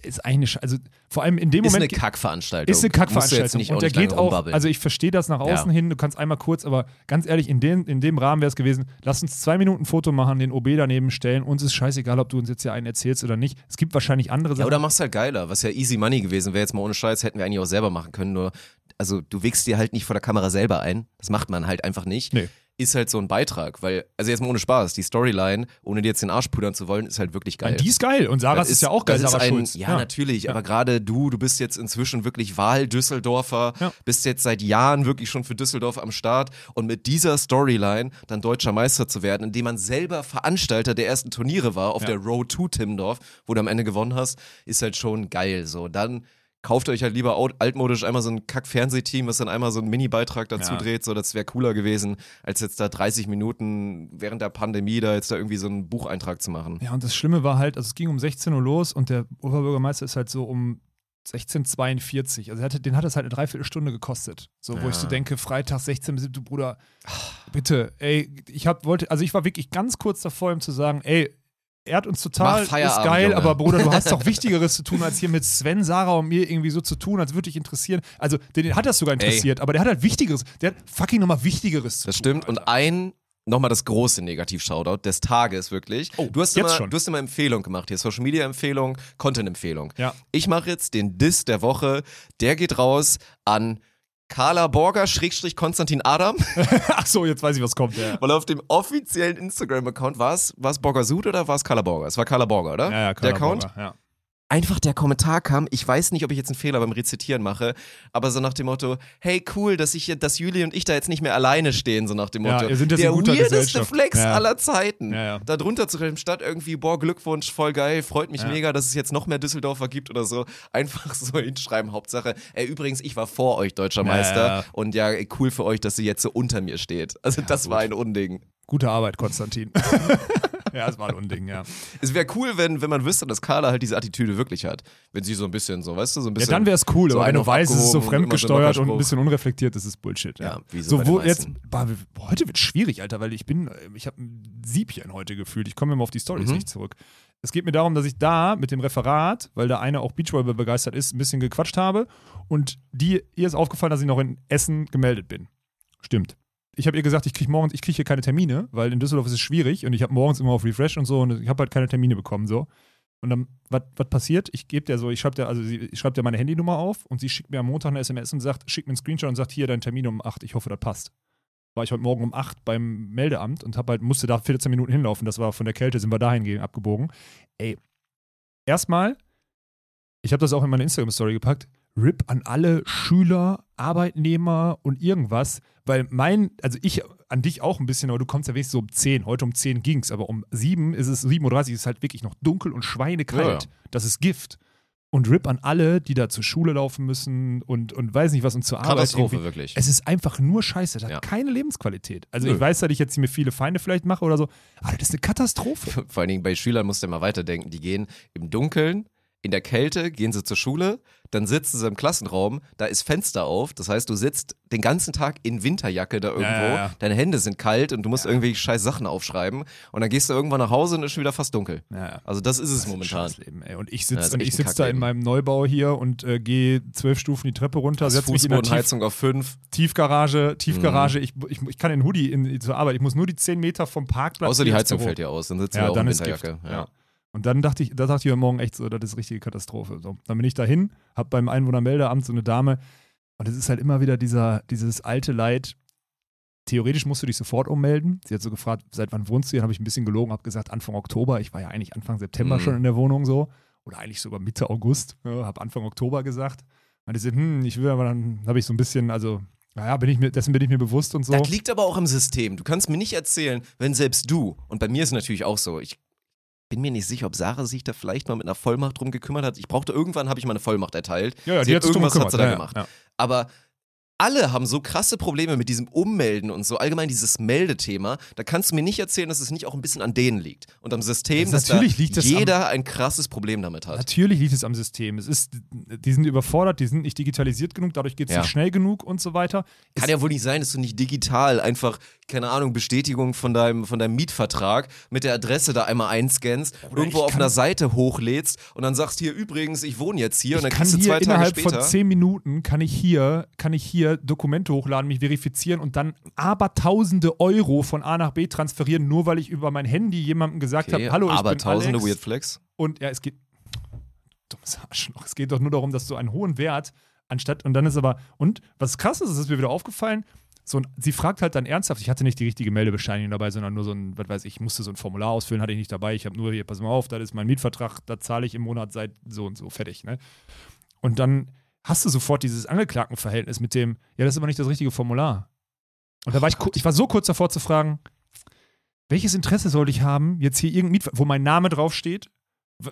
ist eigentlich, eine also vor allem in dem Ist Moment. eine Kackveranstaltung. Ist eine Kackveranstaltung. nicht, und der geht auch, rumbabbeln. also ich verstehe das nach außen Ja. hin, du kannst einmal kurz, aber ganz ehrlich, in, den, in dem Rahmen wäre es gewesen, lass uns zwei Minuten ein Foto machen, den OB daneben stellen, uns ist scheißegal, ob du uns jetzt hier einen erzählst oder nicht. Es gibt wahrscheinlich andere ja, Sachen. oder machst halt geiler, was ja easy money gewesen wäre, jetzt mal ohne Scheiß, hätten wir eigentlich auch selber machen können, nur also du wickst dir halt nicht vor der Kamera selber ein. Das macht man halt einfach nicht. Nee. Ist halt so ein Beitrag, weil, also jetzt mal ohne Spaß, die Storyline, ohne dir jetzt den Arsch pudern zu wollen, ist halt wirklich geil. Die ist geil. Und Sarahs Das ist, ja auch geil, Sarah ist ein, Schulz. Ja, natürlich, aber gerade du, du bist jetzt inzwischen wirklich Wahl-Düsseldorfer, Ja. bist jetzt seit Jahren wirklich schon für Düsseldorf am Start und mit dieser Storyline dann deutscher Meister zu werden, indem man selber Veranstalter der ersten Turniere war auf Ja. der Road to Timmendorf, wo du am Ende gewonnen hast, ist halt schon geil. So, dann kauft euch halt lieber altmodisch einmal so ein Kack-Fernsehteam, was dann einmal so einen Mini-Beitrag dazu Ja. dreht, so das wäre cooler gewesen, als jetzt da 30 Minuten während der Pandemie da jetzt da irgendwie so einen Bucheintrag zu machen. Ja, und das Schlimme war halt, also es ging um 16 Uhr los und der Oberbürgermeister ist halt so um 16.42 Also hatte, den hat das halt eine Dreiviertelstunde gekostet. So, wo Ja. ich so denke, Freitag 16 bis du Bruder, bitte, ey, ich hab, wollte, also ich war wirklich ganz kurz davor, ihm zu sagen, ey, ehrt uns total, ist geil, Junge. aber Bruder, du hast doch [laughs] Wichtigeres zu tun, als hier mit Sven, Sarah und mir irgendwie so zu tun, als würde dich interessieren. Also, den hat das sogar interessiert, aber der hat halt Wichtigeres, der hat fucking nochmal Wichtigeres zu Das tun. stimmt. Und Alter. ein, nochmal das große Negativ-Shoutout des Tages wirklich. Oh, du, hast jetzt immer, schon. du hast immer Empfehlung gemacht hier. Social Media Empfehlung, Content Empfehlung. Ja. Ich mache jetzt den Diss der Woche. Der geht raus an Carla Borger, Schrägstrich Konstantin Adam, [laughs] Ach so, jetzt weiß ich, was kommt. Ja, weil auf dem offiziellen Instagram-Account war es, war es Borger Sud oder war es Carla Borger? Es war Carla Borger, oder? ja, ja der Account? Borger, ja. Einfach der Kommentar kam, ich weiß nicht, ob ich jetzt einen Fehler beim Rezitieren mache, aber so nach dem Motto, hey cool, dass ich hier, dass Juli und ich da jetzt nicht mehr alleine stehen, so nach dem Ja, Motto. ihr seid jetzt der in guter weirdeste. Flex Ja. aller Zeiten. Ja, ja. Da drunter zu schreiben, statt irgendwie, boah, Glückwunsch, voll geil, freut mich Ja. mega, dass es jetzt noch mehr Düsseldorfer gibt oder so. Einfach [laughs] so hinschreiben, Hauptsache, ey, übrigens, ich war vor euch deutscher Ja, Meister ja. und ja, ey, cool für euch, dass sie jetzt so unter mir steht. Also das gut. war ein Unding. Gute Arbeit, Konstantin. [laughs] ja, es war ein Unding, ja. Es wäre cool, wenn, wenn man wüsste, dass Carla halt diese Attitüde wirklich hat. Wenn sie so ein bisschen, so, weißt du, so ein Ja, bisschen. dann wäre es cool, so aber auf weißt, es ist so fremdgesteuert und ein bisschen unreflektiert, das ist Bullshit. Ja, Ja, wie so so wo jetzt, boah, heute wird schwierig, Alter, weil ich bin, ich habe ein Siebchen heute gefühlt. Ich komme immer auf die Stories Mhm. nicht zurück. Es geht mir darum, dass ich da mit dem Referat, weil der eine auch Beachvolleyball begeistert ist, ein bisschen gequatscht habe und die, ihr ist aufgefallen, dass ich noch in Essen gemeldet bin. Stimmt. Ich habe ihr gesagt, ich kriege morgens, ich kriege hier keine Termine, weil in Düsseldorf ist es schwierig und ich habe morgens immer auf Refresh und so und ich habe halt keine Termine bekommen so. Und dann, was passiert? Ich gebe der so, ich schreibe der, also sie, ich schreibe der meine Handynummer auf und sie schickt mir am Montag eine SMS und sagt, schickt mir einen Screenshot und sagt, hier dein Termin um 8, ich hoffe, das passt. War ich heute Morgen um 8 beim Meldeamt und hab halt, musste da 14 Minuten hinlaufen. Das war von der Kälte, sind wir dahin gehen, abgebogen. Ey, erstmal, ich habe das auch in meine Instagram-Story gepackt, RIP an alle Schüler, Arbeitnehmer und irgendwas, weil mein, also ich an dich auch ein bisschen, aber du kommst ja wenigstens so um 10. Heute um 10 ging's, aber um 7 ist es, 7.30 Uhr ist es halt wirklich noch dunkel und schweinekalt. Ja, Das ist Gift. Und RIP an alle, die da zur Schule laufen müssen und, und weiß nicht was und zur Arbeit. Katastrophe, irgendwie. wirklich. Es ist einfach nur Scheiße. Das Ja. hat keine Lebensqualität. Also Nö. ich weiß, dass ich jetzt mir viele Feinde vielleicht mache oder so, aber das ist eine Katastrophe. Vor allen Dingen bei Schülern musst du immer weiterdenken. Die gehen im Dunkeln, in der Kälte, gehen sie zur Schule, dann sitzen sie im Klassenraum, da ist Fenster auf, das heißt, du sitzt den ganzen Tag in Winterjacke da irgendwo, ja, ja. deine Hände sind kalt und du musst irgendwie scheiß Sachen aufschreiben und dann gehst du irgendwann nach Hause und ist schon wieder fast dunkel. Ja, ja. Also das ist es Das ist momentan. Scheißleben, ey. Und ich Ja, sitze ist ich sitz da in meinem Neubau hier und äh, gehe zwölf Stufen die Treppe runter, setze mich in der Tief auf fünf, Tiefgarage, Tiefgarage. Mhm. Ich, ich, ich kann in Hoodie in, zur Arbeit. Ich muss nur die 10 Meter vom Parkplatz. außer die Heizung fällt dir aus, dann sitzen Ja, wir auch in ist. Winterjacke. Ja. Und dann dachte ich, da dachte ich heute Morgen echt so, das ist richtige Katastrophe. So, dann bin ich dahin, hab beim Einwohnermeldeamt so eine Dame und es ist halt immer wieder dieser, dieses alte Leid. Theoretisch musst du dich sofort ummelden. Sie hat so gefragt, seit wann wohnst du hier? Dann habe ich ein bisschen gelogen, habe gesagt Anfang Oktober. Ich war ja eigentlich Anfang September Mhm. schon in der Wohnung so. Oder eigentlich sogar Mitte August. Ja, habe Anfang Oktober gesagt. Meinte sie, hm, ich will aber dann, habe ich so ein bisschen, also, naja, bin ich mir, dessen bin ich mir bewusst und so. Das liegt aber auch im System. Du kannst mir nicht erzählen, wenn selbst du, und bei mir ist es natürlich auch so, ich bin mir nicht sicher, ob Sarah sich da vielleicht mal mit einer Vollmacht drum gekümmert hat. Ich brauchte irgendwann, habe ich mal eine Vollmacht erteilt. ja, ja, sie die hat irgendwas hat sie da Ja, gemacht. Ja. Aber alle haben so krasse Probleme mit diesem Ummelden und so allgemein dieses Meldethema. Da kannst du mir nicht erzählen, dass es nicht auch ein bisschen an denen liegt und am System, Das dass natürlich da liegt es jeder ein krasses Problem damit hat. Natürlich liegt es am System. Es ist, die sind überfordert, die sind nicht digitalisiert genug, dadurch geht es Ja. nicht schnell genug und so weiter. Kann ja wohl nicht sein, dass du nicht digital einfach, keine Ahnung, Bestätigung von deinem, von deinem Mietvertrag mit der Adresse da einmal einscannst, irgendwo ich auf einer Seite hochlädst und dann sagst hier übrigens, ich wohne jetzt hier und dann ich kann kriegst du hier zwei Tage innerhalb später. von zehn Minuten kann ich hier, kann ich hier Dokumente hochladen, mich verifizieren und dann aber tausende Euro von A nach B transferieren, nur weil ich über mein Handy jemandem gesagt okay, habe, hallo, ich aber bin tausende Alex. Weird Flex. Und ja, es geht, dummes Arschloch, es geht doch nur darum, dass du einen hohen Wert Anstatt, und dann ist aber, und was krass ist, ist mir wieder aufgefallen, so ein, sie fragt halt dann ernsthaft, ich hatte nicht die richtige Meldebescheinigung dabei, sondern nur so ein, was weiß ich, ich musste so ein Formular ausfüllen, hatte ich nicht dabei. Ich habe nur hier, pass mal auf, das ist mein Mietvertrag, da zahle ich im Monat seit so und so, fertig, ne? Und dann hast du sofort dieses Angeklagtenverhältnis mit dem, ja, das ist aber nicht das richtige Formular. Und da war ich, ich war so kurz davor zu fragen, welches Interesse sollte ich haben, jetzt hier irgendein Mietvertrag, wo mein Name draufsteht,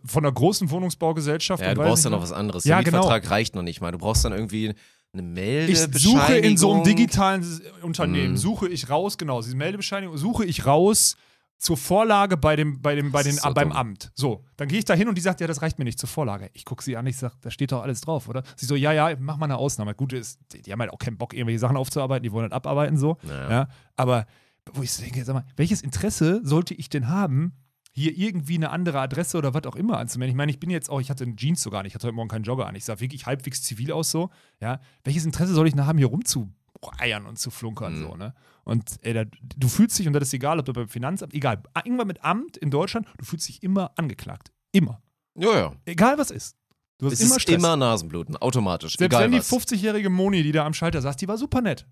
von einer großen Wohnungsbaugesellschaft. Ja, du brauchst ja noch was anderes. Ja, Der genau. Mietvertrag reicht noch nicht mal. Du brauchst dann irgendwie eine Ich Meldebescheinigung. suche in so einem digitalen Unternehmen, Mhm. suche ich raus, genau, diese Meldebescheinigung, suche ich raus zur Vorlage bei dem, bei dem, bei den, so beim dumm. Amt. So, dann gehe ich da hin und die sagt, ja, das reicht mir nicht zur Vorlage. Ich gucke sie an, ich sage, da steht doch alles drauf, oder? Sie so, ja, ja, mach mal eine Ausnahme. Gut ist, die, die haben halt auch keinen Bock, irgendwelche Sachen aufzuarbeiten, die wollen halt abarbeiten, so. Naja. Ja, aber wo ich so denke, sag mal, welches Interesse sollte ich denn haben, hier irgendwie eine andere Adresse oder was auch immer anzumelden? Ich meine, ich bin jetzt auch, ich hatte einen Jeans sogar nicht, ich hatte heute Morgen keinen Jogger an. Ich sah wirklich halbwegs zivil aus so. Ja, welches Interesse soll ich denn haben, hier rumzueiern und zu flunkern Mhm. so, ne? Und ey, da, du fühlst dich, und das ist egal, ob du beim Finanzamt, egal, irgendwann mit Amt in Deutschland, du fühlst dich immer angeklagt. Immer. Ja, ja. Egal was ist. Du hast Es immer ist Stress. immer Nasenbluten, automatisch. Selbst egal wenn die was. 50-jährige Moni, die da am Schalter saß, die war super nett.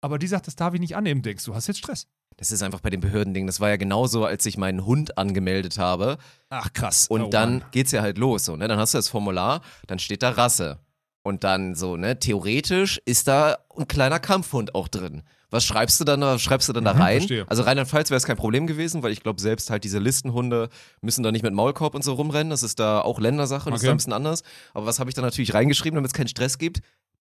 Aber die sagt, das darf ich nicht annehmen, denkst du, hast jetzt Stress. Das ist einfach bei den Behördendingen. Das war ja genauso, als ich meinen Hund angemeldet habe. Ach krass. Und Oh, dann Mann. geht's ja halt los. So, ne? Dann hast du das Formular, dann steht da Rasse. Und dann so, ne, theoretisch ist da ein kleiner Kampfhund auch drin. Was schreibst du dann, da- schreibst du dann da Mhm, rein? verstehe. Also Rheinland-Pfalz wäre es kein Problem gewesen, weil ich glaube, selbst halt diese Listenhunde müssen da nicht mit Maulkorb und so rumrennen. Das ist da auch Ländersache und das ist Okay. da ein bisschen anders. Aber was habe ich da natürlich reingeschrieben, damit es keinen Stress gibt?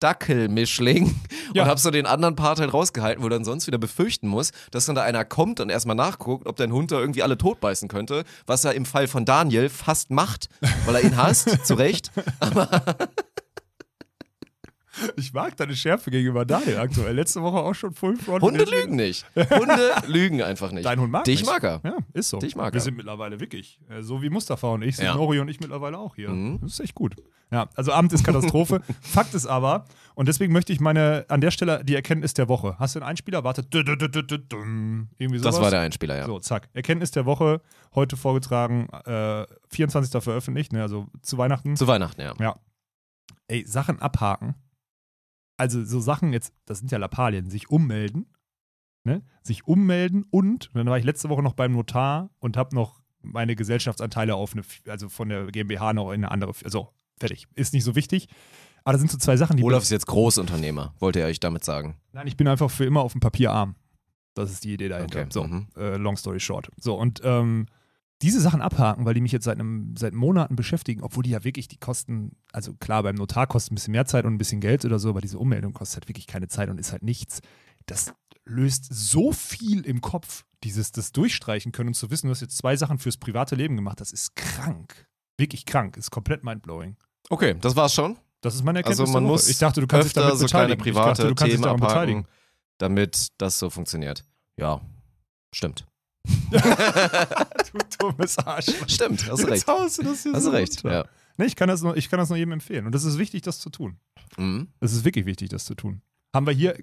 Dackelmischling Ja. und hab so den anderen Part halt rausgehalten, wo du dann sonst wieder befürchten muss, dass dann da einer kommt und erstmal nachguckt, ob dein Hund da irgendwie alle totbeißen könnte, was er im Fall von Daniel fast macht, weil er ihn hasst, zu Recht. Ich mag deine Schärfe gegenüber Daniel aktuell. Letzte Woche auch schon Full Front. Hunde lügen nicht. Hunde [laughs] lügen einfach nicht. Dein Hund mag Dich mich. mag er. Ja, ist so. Dich mag Wir er. sind mittlerweile wirklich. äh, So wie Mustafa und ich sind Ja. Nori und ich mittlerweile auch hier. Mhm. Das ist echt gut. Ja, also Abend ist Katastrophe. [laughs] Fakt ist aber, und deswegen möchte ich meine, an der Stelle die Erkenntnis der Woche. Hast du einen Einspieler? Warte. Irgendwie sowas. Das war der Einspieler, ja. So, zack. Erkenntnis der Woche, heute vorgetragen, äh, 24. veröffentlicht, ne, also zu Weihnachten. Zu Weihnachten, ja. Ja. Ey, Sachen abhaken. Also so Sachen jetzt, das sind ja Lappalien, sich ummelden, ne? Sich ummelden und, dann war ich letzte Woche noch beim Notar und habe noch meine Gesellschaftsanteile auf eine, also von der GmbH noch in eine andere, also fertig. Ist nicht so wichtig. Aber das sind so zwei Sachen, die. Olaf ist jetzt Großunternehmer, wollte er euch damit sagen. Nein, ich bin einfach für immer auf dem Papier arm. Das ist die Idee dahinter. Okay, So, mhm. äh, long story short. So, und ähm, diese Sachen abhaken, weil die mich jetzt seit, einem, seit Monaten beschäftigen, obwohl die ja wirklich die kosten, also klar, beim Notar kostet ein bisschen mehr Zeit und ein bisschen Geld oder so, aber diese Ummeldung kostet halt wirklich keine Zeit und ist halt nichts. Das löst so viel im Kopf, dieses das Durchstreichen können und zu wissen, du hast jetzt zwei Sachen fürs private Leben gemacht, das ist krank. Wirklich krank, ist komplett mindblowing. Okay, das war's schon. Das ist meine Erkenntnis. Also man muss ich dachte, du kannst dich damit so kleine beteiligen. private ich dachte, du kannst dich Themen abhaken, damit das so funktioniert. Ja, stimmt. [laughs] du dummes Arschloch. Stimmt, hast recht. haust du das hier Hast so recht, runter. ja. Nee, ich kann, das nur, ich kann das nur jedem empfehlen. Und das ist wichtig, das zu tun. Mhm. Es ist wirklich wichtig, das zu tun. Haben wir hier,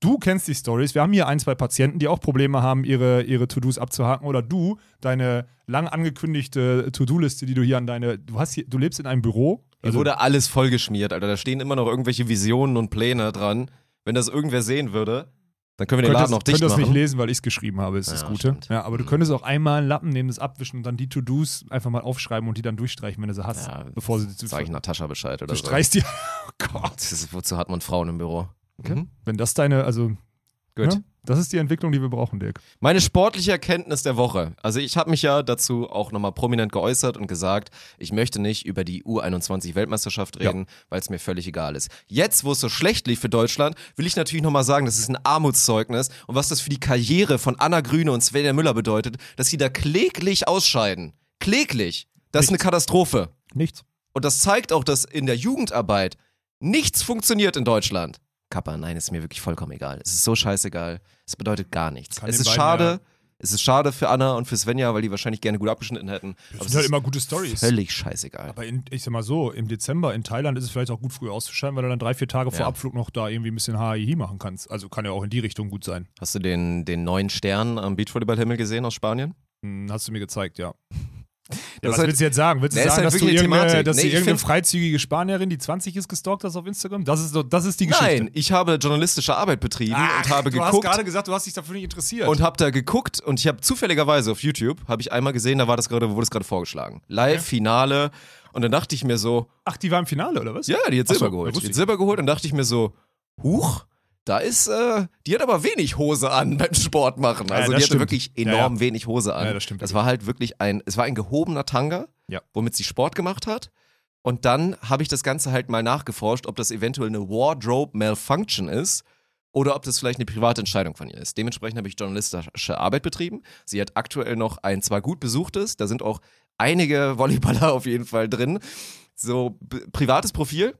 du kennst die Stories, wir haben hier ein, zwei Patienten, die auch Probleme haben, ihre, ihre To-Dos abzuhaken. Oder du, deine lang angekündigte To-Do-Liste, die du hier an deine, du hast hier, du lebst in einem Büro. Hier wurde alles vollgeschmiert, Alter. Da stehen immer noch irgendwelche Visionen und Pläne dran. Wenn das irgendwer sehen würde, dann können wir den Laden auch dicht könntest machen. nicht lesen, weil ich es geschrieben habe, ist das Ja, Gute. stimmt. Ja, aber du Mhm. könntest auch einmal einen Lappen nehmen, das abwischen und dann die To-Dos einfach mal aufschreiben und die dann durchstreichen, wenn du sie hast. Ja, bevor sie zu Sag ich Natascha Bescheid oder Du so. streichst die. [laughs] Oh Gott. Das ist, wozu hat man Frauen im Büro? Okay. Mhm. Wenn das deine, also, Gut. ne? Das ist die Entwicklung, die wir brauchen, Dirk. Meine sportliche Erkenntnis der Woche. Also ich habe mich ja dazu auch nochmal prominent geäußert und gesagt, ich möchte nicht über die U21-Weltmeisterschaft reden, weil es mir völlig egal ist. Jetzt, wo es so schlecht lief für Deutschland, will ich natürlich nochmal sagen, das ist ein Armutszeugnis und was das für die Karriere von Anna Grüne und Svenja Müller bedeutet, dass sie da kläglich ausscheiden. Kläglich. Das ist eine Nichts. Katastrophe. Nichts. Und das zeigt auch, dass in der Jugendarbeit nichts funktioniert in Deutschland. Kappa, nein, ist mir wirklich vollkommen egal. Es ist so scheißegal. Es bedeutet gar nichts. Kann es ist beiden schade. ja- Es ist schade für Anna und für Svenja, weil die wahrscheinlich gerne gut abgeschnitten hätten. Das Aber es sind halt immer gute Stories. völlig scheißegal. Aber in, ich sag mal so, im Dezember in Thailand ist es vielleicht auch gut, früh auszuscheiden, weil du dann drei, vier Tage vor Ja. Abflug noch da irgendwie ein bisschen HII machen kannst. Also kann ja auch in die Richtung gut sein. Hast du den, den neuen Stern am Beachvolleyballhimmel gesehen aus Spanien? Hm, hast du mir gezeigt, ja. Ja, was halt- willst du jetzt sagen? Willst du sagen, halt dass, du irgendeine, dass Nee, du irgendeine freizügige Spanierin, die 20 ist, gestalkt hast auf Instagram? Das ist, das ist die Geschichte. Nein, ich habe journalistische Arbeit betrieben Ach, und habe du hast geguckt gerade gesagt, du hast dich dafür nicht interessiert. und habe da geguckt und ich habe zufälligerweise auf YouTube habe ich einmal gesehen, da war das gerade wurde es gerade vorgeschlagen. Live Finale und dann dachte ich mir so, Ach, die war im Finale, oder was? ja, die hat so, Silber ja, geholt. Die hat. Silber geholt und dachte ich mir so, huch, da ist äh, die hat aber wenig Hose an beim Sport machen. Also das die hatte stimmt. wirklich Ja, enorm ja. wenig Hose an. Ja, das stimmt Das wirklich. war halt wirklich ein es war ein gehobener Tanga, Ja. womit sie Sport gemacht hat. Und dann habe ich das Ganze halt mal nachgeforscht, ob das eventuell eine Wardrobe Malfunction ist oder ob das vielleicht eine private Entscheidung von ihr ist. Dementsprechend habe ich journalistische Arbeit betrieben. Sie hat aktuell noch ein zwar gut besuchtes, da sind auch einige Volleyballer [laughs] auf jeden Fall drin. So privates Profil.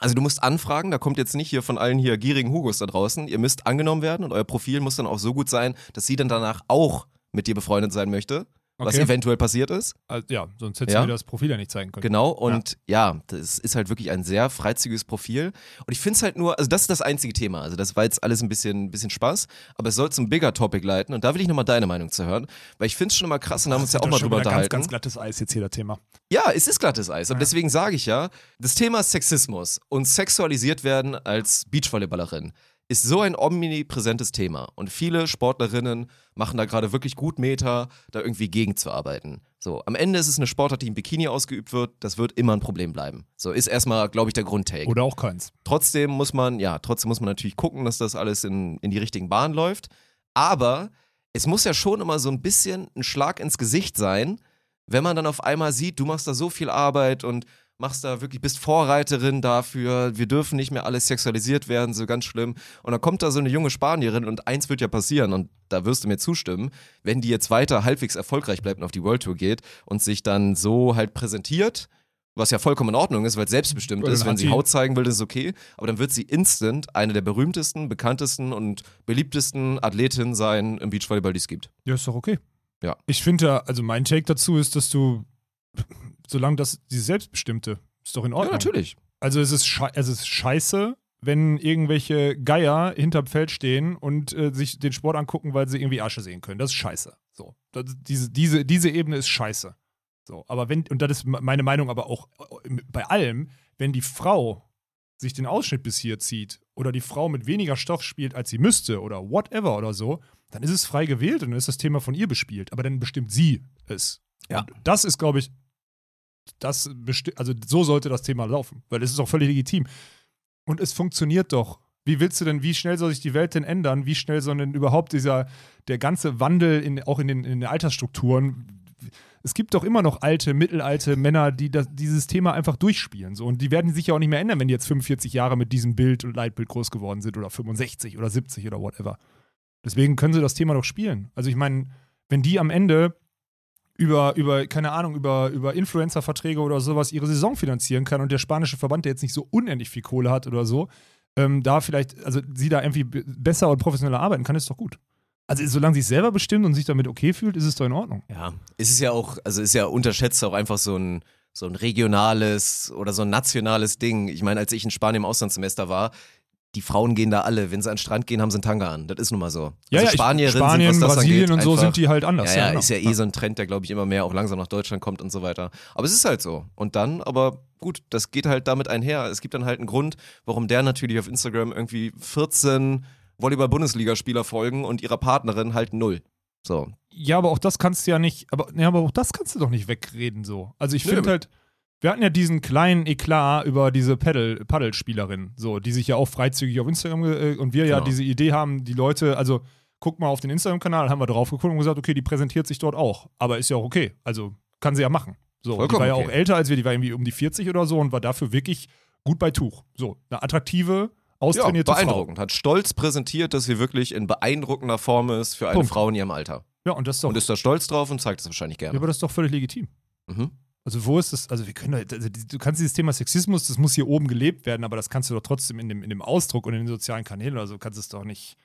Also du musst anfragen, da kommt jetzt nicht hier von allen hier gierigen Hugos da draußen. Ihr müsst angenommen werden und euer Profil muss dann auch so gut sein, dass sie dann danach auch mit dir befreundet sein möchte, was Okay. eventuell passiert ist. Also, ja, sonst hättest Ja. du mir das Profil ja nicht zeigen können. Genau, und ja. das ist halt wirklich ein sehr freizügiges Profil. Und ich finde es halt nur, also das ist das einzige Thema. Also das war jetzt alles ein bisschen, bisschen Spaß, aber es soll zum bigger Topic leiten und da will ich nochmal deine Meinung zu hören, weil ich finde es schon immer krass und haben uns ja auch ist mal drüber unterhalten. Ganz, ganz glattes Eis jetzt hier, das Thema. Ja, es ist glattes Eis, aber deswegen sage ich ja, das Thema Sexismus und sexualisiert werden als Beachvolleyballerin ist so ein omnipräsentes Thema und viele Sportlerinnen machen da gerade wirklich gut Meter, da irgendwie gegenzuarbeiten. So, am Ende ist es eine Sportart, die im Bikini ausgeübt wird, das wird immer ein Problem bleiben. So ist erstmal, glaube ich, der Grundtake. Oder auch keins. Trotzdem muss man, ja, trotzdem muss man natürlich gucken, dass das alles in, in die richtigen Bahnen läuft. Aber es muss ja schon immer so ein bisschen ein Schlag ins Gesicht sein, wenn man dann auf einmal sieht, du machst da so viel Arbeit und machst da wirklich, bist Vorreiterin dafür, wir dürfen nicht mehr alles sexualisiert werden, so ganz schlimm. Und dann kommt da so eine junge Spanierin und eins wird ja passieren und da wirst du mir zustimmen, wenn die jetzt weiter halbwegs erfolgreich bleibt und auf die World Tour geht und sich dann so halt präsentiert, was ja vollkommen in Ordnung ist, weil es selbstbestimmt Weil ist, wenn sie Haut zeigen will, ist es okay, aber dann wird sie instant eine der berühmtesten, bekanntesten und beliebtesten Athletinnen sein im Beachvolleyball, die es gibt. Ja, ist doch okay. Ja. Ich finde ja, also mein Take dazu ist, dass du, solange das die Selbstbestimmte, ist doch in Ordnung. Ja, natürlich. Also es ist, schei es ist scheiße, wenn irgendwelche Geier hinterm Feld stehen und äh, sich den Sport angucken, weil sie irgendwie Asche sehen können. Das ist scheiße. So. Das, diese, diese, diese Ebene ist scheiße. So. Aber wenn, und das ist meine Meinung aber auch äh, bei allem, wenn die Frau sich den Ausschnitt bis hier zieht oder die Frau mit weniger Stoff spielt, als sie müsste oder whatever oder so, dann ist es frei gewählt und dann ist das Thema von ihr bespielt. Aber dann bestimmt sie es. Ja. Und das ist, glaube ich, das also so sollte das Thema laufen, weil es ist auch völlig legitim. Und es funktioniert doch. Wie willst du denn, wie schnell soll sich die Welt denn ändern? Wie schnell soll denn überhaupt dieser, der ganze Wandel in, auch in den, in den Altersstrukturen? Es gibt doch immer noch alte, mittelalte Männer, die das, dieses Thema einfach durchspielen. So. Und die werden sich ja auch nicht mehr ändern, wenn die jetzt 45 Jahre mit diesem Bild und Leitbild groß geworden sind oder 65 oder 70 oder whatever. Deswegen können sie das Thema doch spielen. Also ich meine, wenn die am Ende über, über, keine Ahnung, über, über Influencer-Verträge oder sowas ihre Saison finanzieren kann und der spanische Verband, der jetzt nicht so unendlich viel Kohle hat oder so, ähm, da vielleicht, also sie da irgendwie besser und professioneller arbeiten kann, ist doch gut. Also solange sie es selber bestimmt und sich damit okay fühlt, ist es doch in Ordnung. Ja, es ist ja auch, also ist ja unterschätzt auch einfach so ein, so ein regionales oder so ein nationales Ding. Ich meine, als ich in Spanien im Auslandssemester war, die Frauen gehen da alle. Wenn sie an den Strand gehen, haben sie einen Tanga an. Das ist nun mal so. Ja, also ja, Spanierinnen Spanien, sind, was das Brasilien angeht, und so einfach, sind die halt anders. Ja, ja, genau. ist ja eh so ein Trend, der glaube ich immer mehr auch langsam nach Deutschland kommt und so weiter. Aber es ist halt so. Und dann, aber gut, das geht halt damit einher. Es gibt dann halt einen Grund, warum der natürlich auf Instagram irgendwie 14 Volleyball-Bundesligaspieler folgen und ihrer Partnerin halt null. So. Ja, aber auch das kannst du ja nicht, aber, ja, aber auch das kannst du doch nicht wegreden so. Also ich finde halt, wir hatten ja diesen kleinen Eklat über diese Paddelspielerin, so, die sich ja auch freizügig auf Instagram äh, und wir ja Genau. diese Idee haben, die Leute, also guck mal auf den Instagram-Kanal, haben wir drauf geguckt und gesagt, okay, die präsentiert sich dort auch. Aber ist ja auch okay. Also kann sie ja machen. So, die Vollkommen war ja okay. auch älter als wir, die war irgendwie um die 40 oder so und war dafür wirklich gut bei Tuch. So, eine attraktive, Ja, austrainierte Frau. beeindruckend. Hat stolz präsentiert, dass sie wirklich in beeindruckender Form ist für eine Punkt. Frau in ihrem Alter. Ja, und das ist doch, Und ist da stolz drauf und zeigt es wahrscheinlich ja, gerne. aber das ist doch völlig legitim. Mhm. Also wo ist das, also wir können, doch- also du kannst dieses Thema Sexismus, das muss hier oben gelebt werden, aber das kannst du doch trotzdem in dem, in dem Ausdruck und in den sozialen Kanälen oder so, kannst du es doch nicht,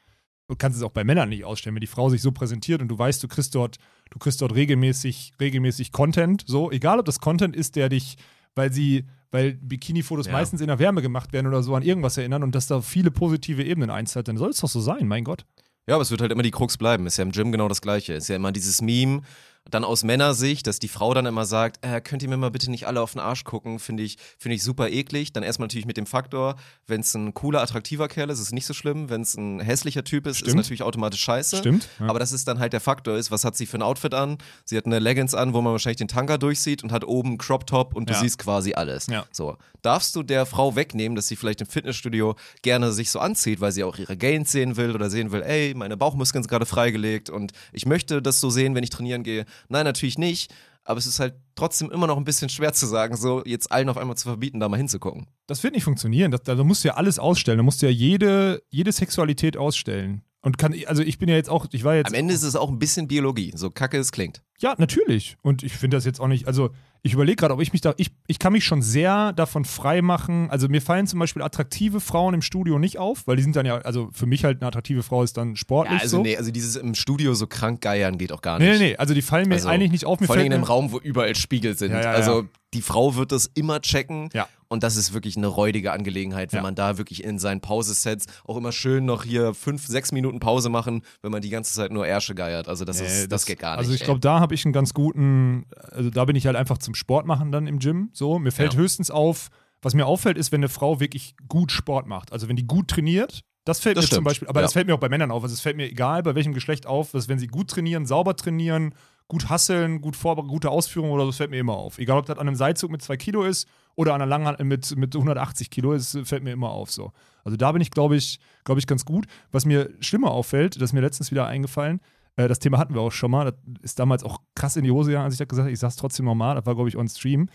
du kannst es auch bei Männern nicht ausstellen, wenn die Frau sich so präsentiert und du weißt, du kriegst dort, du kriegst dort regelmäßig, regelmäßig Content, so, egal ob das Content ist, der dich, weil sie, weil Bikini-Fotos Ja. meistens in der Wärme gemacht werden oder so an irgendwas erinnern und dass da viele positive Ebenen einzahlt, dann soll es doch so sein, mein Gott. Ja, aber es wird halt immer die Krux bleiben. Ist ja im Gym genau das Gleiche. Ist ja immer dieses Meme, Dann aus Männersicht, dass die Frau dann immer sagt, äh, könnt ihr mir mal bitte nicht alle auf den Arsch gucken, finde ich, finde ich super eklig. Dann erstmal natürlich mit dem Faktor, wenn es ein cooler, attraktiver Kerl ist, ist es nicht so schlimm. Wenn es ein hässlicher Typ ist, ist Stimmt. natürlich automatisch scheiße. Stimmt. Ja. Aber das ist dann halt der Faktor ist, was hat sie für ein Outfit an? Sie hat eine Leggings an, wo man wahrscheinlich den Tanker durchsieht und hat oben einen Crop Top und du Ja. siehst quasi alles. Ja. So. Darfst du der Frau wegnehmen, dass sie vielleicht im Fitnessstudio gerne sich so anzieht, weil sie auch ihre Gains sehen will oder sehen will, ey, meine Bauchmuskeln sind gerade freigelegt und ich möchte das so sehen, wenn ich trainieren gehe? Nein, natürlich nicht. Aber es ist halt trotzdem immer noch ein bisschen schwer zu sagen, so jetzt allen auf einmal zu verbieten, da mal hinzugucken. Das wird nicht funktionieren. Das, da musst du ja alles ausstellen. Da musst du ja jede, jede Sexualität ausstellen. Und kann, also ich bin ja jetzt auch, ich war jetzt. Am Ende ist es auch ein bisschen Biologie, so kacke es klingt. Ja, natürlich. Und ich finde das jetzt auch nicht, also ich überlege gerade, ob ich mich da, ich, ich kann mich schon sehr davon frei machen. Also mir fallen zum Beispiel attraktive Frauen im Studio nicht auf, weil die sind dann ja, also für mich halt eine attraktive Frau ist dann sportlich Ja, also so. nee, also dieses im Studio so krank geiern geht auch gar Nee, nicht. nee, nee, also die fallen mir Also, eigentlich nicht auf. Mir Vor allem in einem Raum, wo überall Spiegel sind. Ja, ja, also die Frau wird das immer checken. Ja. Und das ist wirklich eine räudige Angelegenheit, wenn Ja. man da wirklich in seinen Pausesets auch immer schön noch hier fünf, sechs Minuten Pause machen, wenn man die ganze Zeit nur Ärsche geiert. Also das, Nee, ist, das, geht gar nicht. Also ich glaube, da habe ich einen ganz guten, also da bin ich halt einfach zum Sport machen dann im Gym. So, mir fällt Ja. höchstens auf, was mir auffällt, ist, wenn eine Frau wirklich gut Sport macht. Also wenn die gut trainiert, das fällt Das mir zum stimmt, Beispiel, aber ja. das fällt mir auch bei Männern auf. Also es fällt mir egal, bei welchem Geschlecht auf, dass wenn sie gut trainieren, sauber trainieren, gut hasseln, gut vorbe- gute Ausführung oder so, das fällt mir immer auf. Egal, ob das an einem Seilzug mit zwei Kilo ist oder an einer Langhand mit, mit 180 Kilo, es fällt mir immer auf so. Also da bin ich, glaube ich, glaube ich, ganz gut. Was mir schlimmer auffällt, das ist mir letztens wieder eingefallen, äh, das Thema hatten wir auch schon mal, das ist damals auch krass in die Hose gegangen, als ich das gesagt habe, ich sag's trotzdem nochmal, das war, glaube ich, on stream.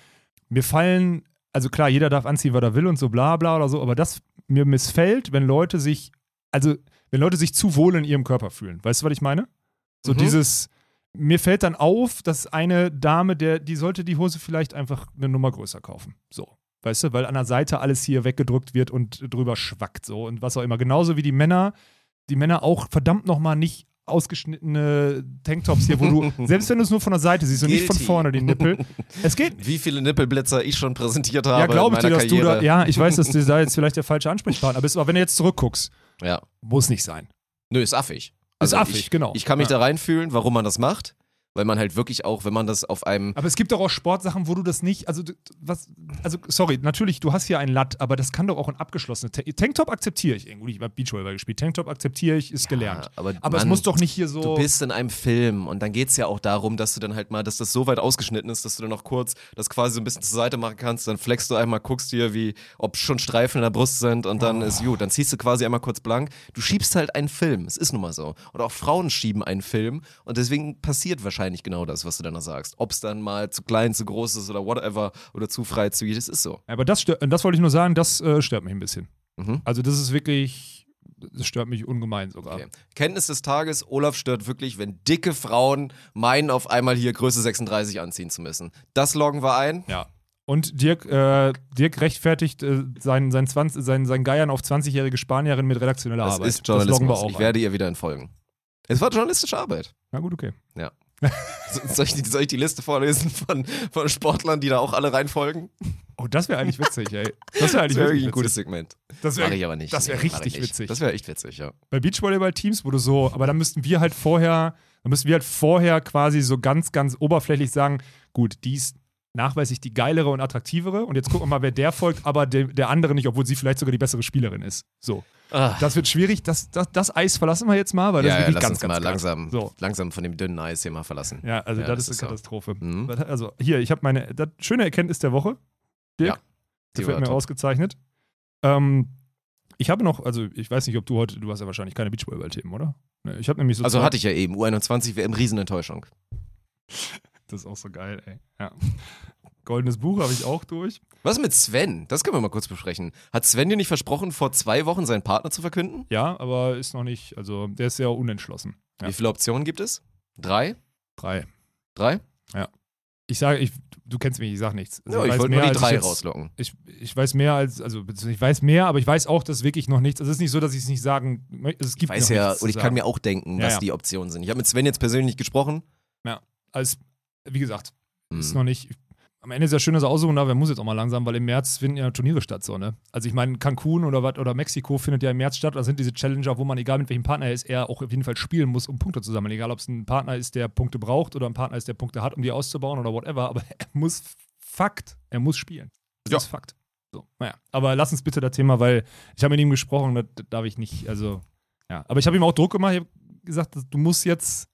Mir fallen, also klar, jeder darf anziehen, was er will und so bla bla oder so, aber das mir missfällt, wenn Leute sich, also wenn Leute sich zu wohl in ihrem Körper fühlen. Weißt du, was ich meine? So Mhm. dieses, mir fällt dann auf, dass eine Dame, der, die sollte die Hose vielleicht einfach eine Nummer größer kaufen. So. Weißt du, weil an der Seite alles hier weggedrückt wird und drüber schwackt so und was auch immer. Genauso wie die Männer, die Männer auch verdammt nochmal nicht ausgeschnittene Tanktops hier, wo du, [laughs] selbst wenn du es nur von der Seite siehst und nicht von Guilty. vorne die Nippel. Es geht Wie viele Nippelblitzer ich schon präsentiert habe ja, glaube ich dir, dass du da, Karriere. ja, ich weiß, dass du [laughs] da jetzt vielleicht der falsche Ansprechpartner bist, aber wenn du jetzt zurückguckst, ja. muss nicht sein. Nö, ist affig. Ist affig, ich, genau. Ich kann mich Ja. da reinfühlen, warum man das macht, weil man halt wirklich auch, wenn man das auf einem Aber es gibt doch auch Sportsachen, wo du das nicht, also was, also sorry, natürlich, du hast hier einen Latt, aber das kann doch auch ein abgeschlossener Ta- Tanktop akzeptiere ich irgendwie. Ich habe Beachvolleyball gespielt. Tanktop akzeptiere ich, ist gelernt. aber, Aber es Mann, muss doch nicht hier so. Du bist in einem Film und dann geht es ja auch darum, dass du dann halt mal, dass das so weit ausgeschnitten ist, dass du dann noch kurz das quasi so ein bisschen zur Seite machen kannst, dann flexst du einmal, guckst dir, wie, ob schon Streifen in der Brust sind und dann ist gut, dann ziehst du quasi einmal kurz blank. Du schiebst halt einen Film, es ist nun mal so. Und auch Frauen schieben einen Film und deswegen passiert wahrscheinlich genau das, was du dann noch sagst. Ob es dann mal zu klein, zu groß ist oder whatever oder zu freizügig, das ist so. aber das, stört, das wollte ich nur sagen, das äh, stört mich ein bisschen. Mhm. Also das ist wirklich, das stört mich ungemein sogar. Okay. Kenntnis des Tages, Olaf stört wirklich, wenn dicke Frauen meinen, auf einmal hier Größe 36 anziehen zu müssen. Das loggen wir ein. Ja. Und Dirk, äh, Dirk rechtfertigt äh, sein, sein, 20, sein, sein Geiern auf 20-jährige Spanierin mit redaktioneller Das Arbeit. ist Das loggen wir Journalismus. auch Ich werde ihr wieder entfolgen. Es war journalistische Arbeit. Na gut, okay. So- Soll ich, die, soll ich die Liste vorlesen von, von Sportlern, die da auch alle reinfolgen? Oh, das wäre eigentlich witzig, ey. Das wäre Das eigentlich wäre wirklich ein gutes. Segment. Das wäre ich aber nicht. das wär Nee, richtig witzig. Das wäre echt witzig, ja. bei Beachvolleyball-Teams, du so, aber da müssten wir halt vorher, da müssten wir halt vorher quasi so ganz, ganz oberflächlich sagen, gut, die ist nachweislich die geilere und attraktivere und jetzt gucken wir mal, wer der folgt, aber der, der andere nicht, obwohl sie vielleicht sogar die bessere Spielerin ist. So. Ah. Das wird schwierig, das, das, das Eis verlassen wir jetzt mal, weil das ja, ist ja, wirklich lass ganz, uns ganz mal langsam, So. langsam von dem dünnen Eis hier mal verlassen. Ja, also Ja, das, das ist eine so. Katastrophe. Mhm. Also hier, ich habe meine das, schöne Erkenntnis der Woche. Dirk, Ja, die wird mir top. ausgezeichnet. Ähm, ich habe noch, also ich weiß nicht, ob du heute, du hast ja wahrscheinlich keine Beachvolleyball-Themen, oder? Nee, ich habe nämlich so Also hatte ich ja eben, U21 WM Riesenenttäuschung. Das ist auch so geil, ey. Ja. Goldenes Buch habe ich auch durch. Was mit Sven? Das können wir mal kurz besprechen. Hat Sven dir nicht versprochen, vor zwei Wochen seinen Partner zu verkünden? Ja, aber ist noch nicht, also der ist sehr unentschlossen. Ja. Wie viele Optionen gibt es? Drei? Drei. Drei? Ich sage, ich, du kennst mich, ich sag nichts. Also ja, ich weiß wollte mehr, nur die als ich drei jetzt- rauslocken. Ich, ich weiß mehr als, also ich weiß mehr, aber ich weiß auch, dass wirklich noch nichts. Also es ist nicht so, dass ich es nicht sagen möchte. Es Ich gibt weiß noch ja, und ich kann mir auch denken, Ja, was ja. die Optionen sind. Ich habe mit Sven jetzt persönlich gesprochen. als, wie gesagt, ist Hm. noch nicht. Am Ende ist ja schön, dass er aussuchen darf, er muss jetzt auch mal langsam, weil im März finden ja Turniere statt, so, ne? Also ich meine, Cancun oder was oder Mexiko findet ja im März statt, da sind diese Challenger, wo man, egal mit welchem Partner er ist, er auch auf jeden Fall spielen muss, um Punkte zu sammeln. Egal, ob es ein Partner ist, der Punkte braucht oder ein Partner ist, der Punkte hat, um die auszubauen oder whatever, aber [laughs] er muss Fakt, er muss spielen. Das Ja. ist Fakt. So, naja. Aber lass uns bitte das Thema, weil ich habe mit ihm gesprochen, das, das darf ich nicht, also, ja. Aber ich habe ihm auch Druck gemacht, ich habe gesagt, du musst jetzt,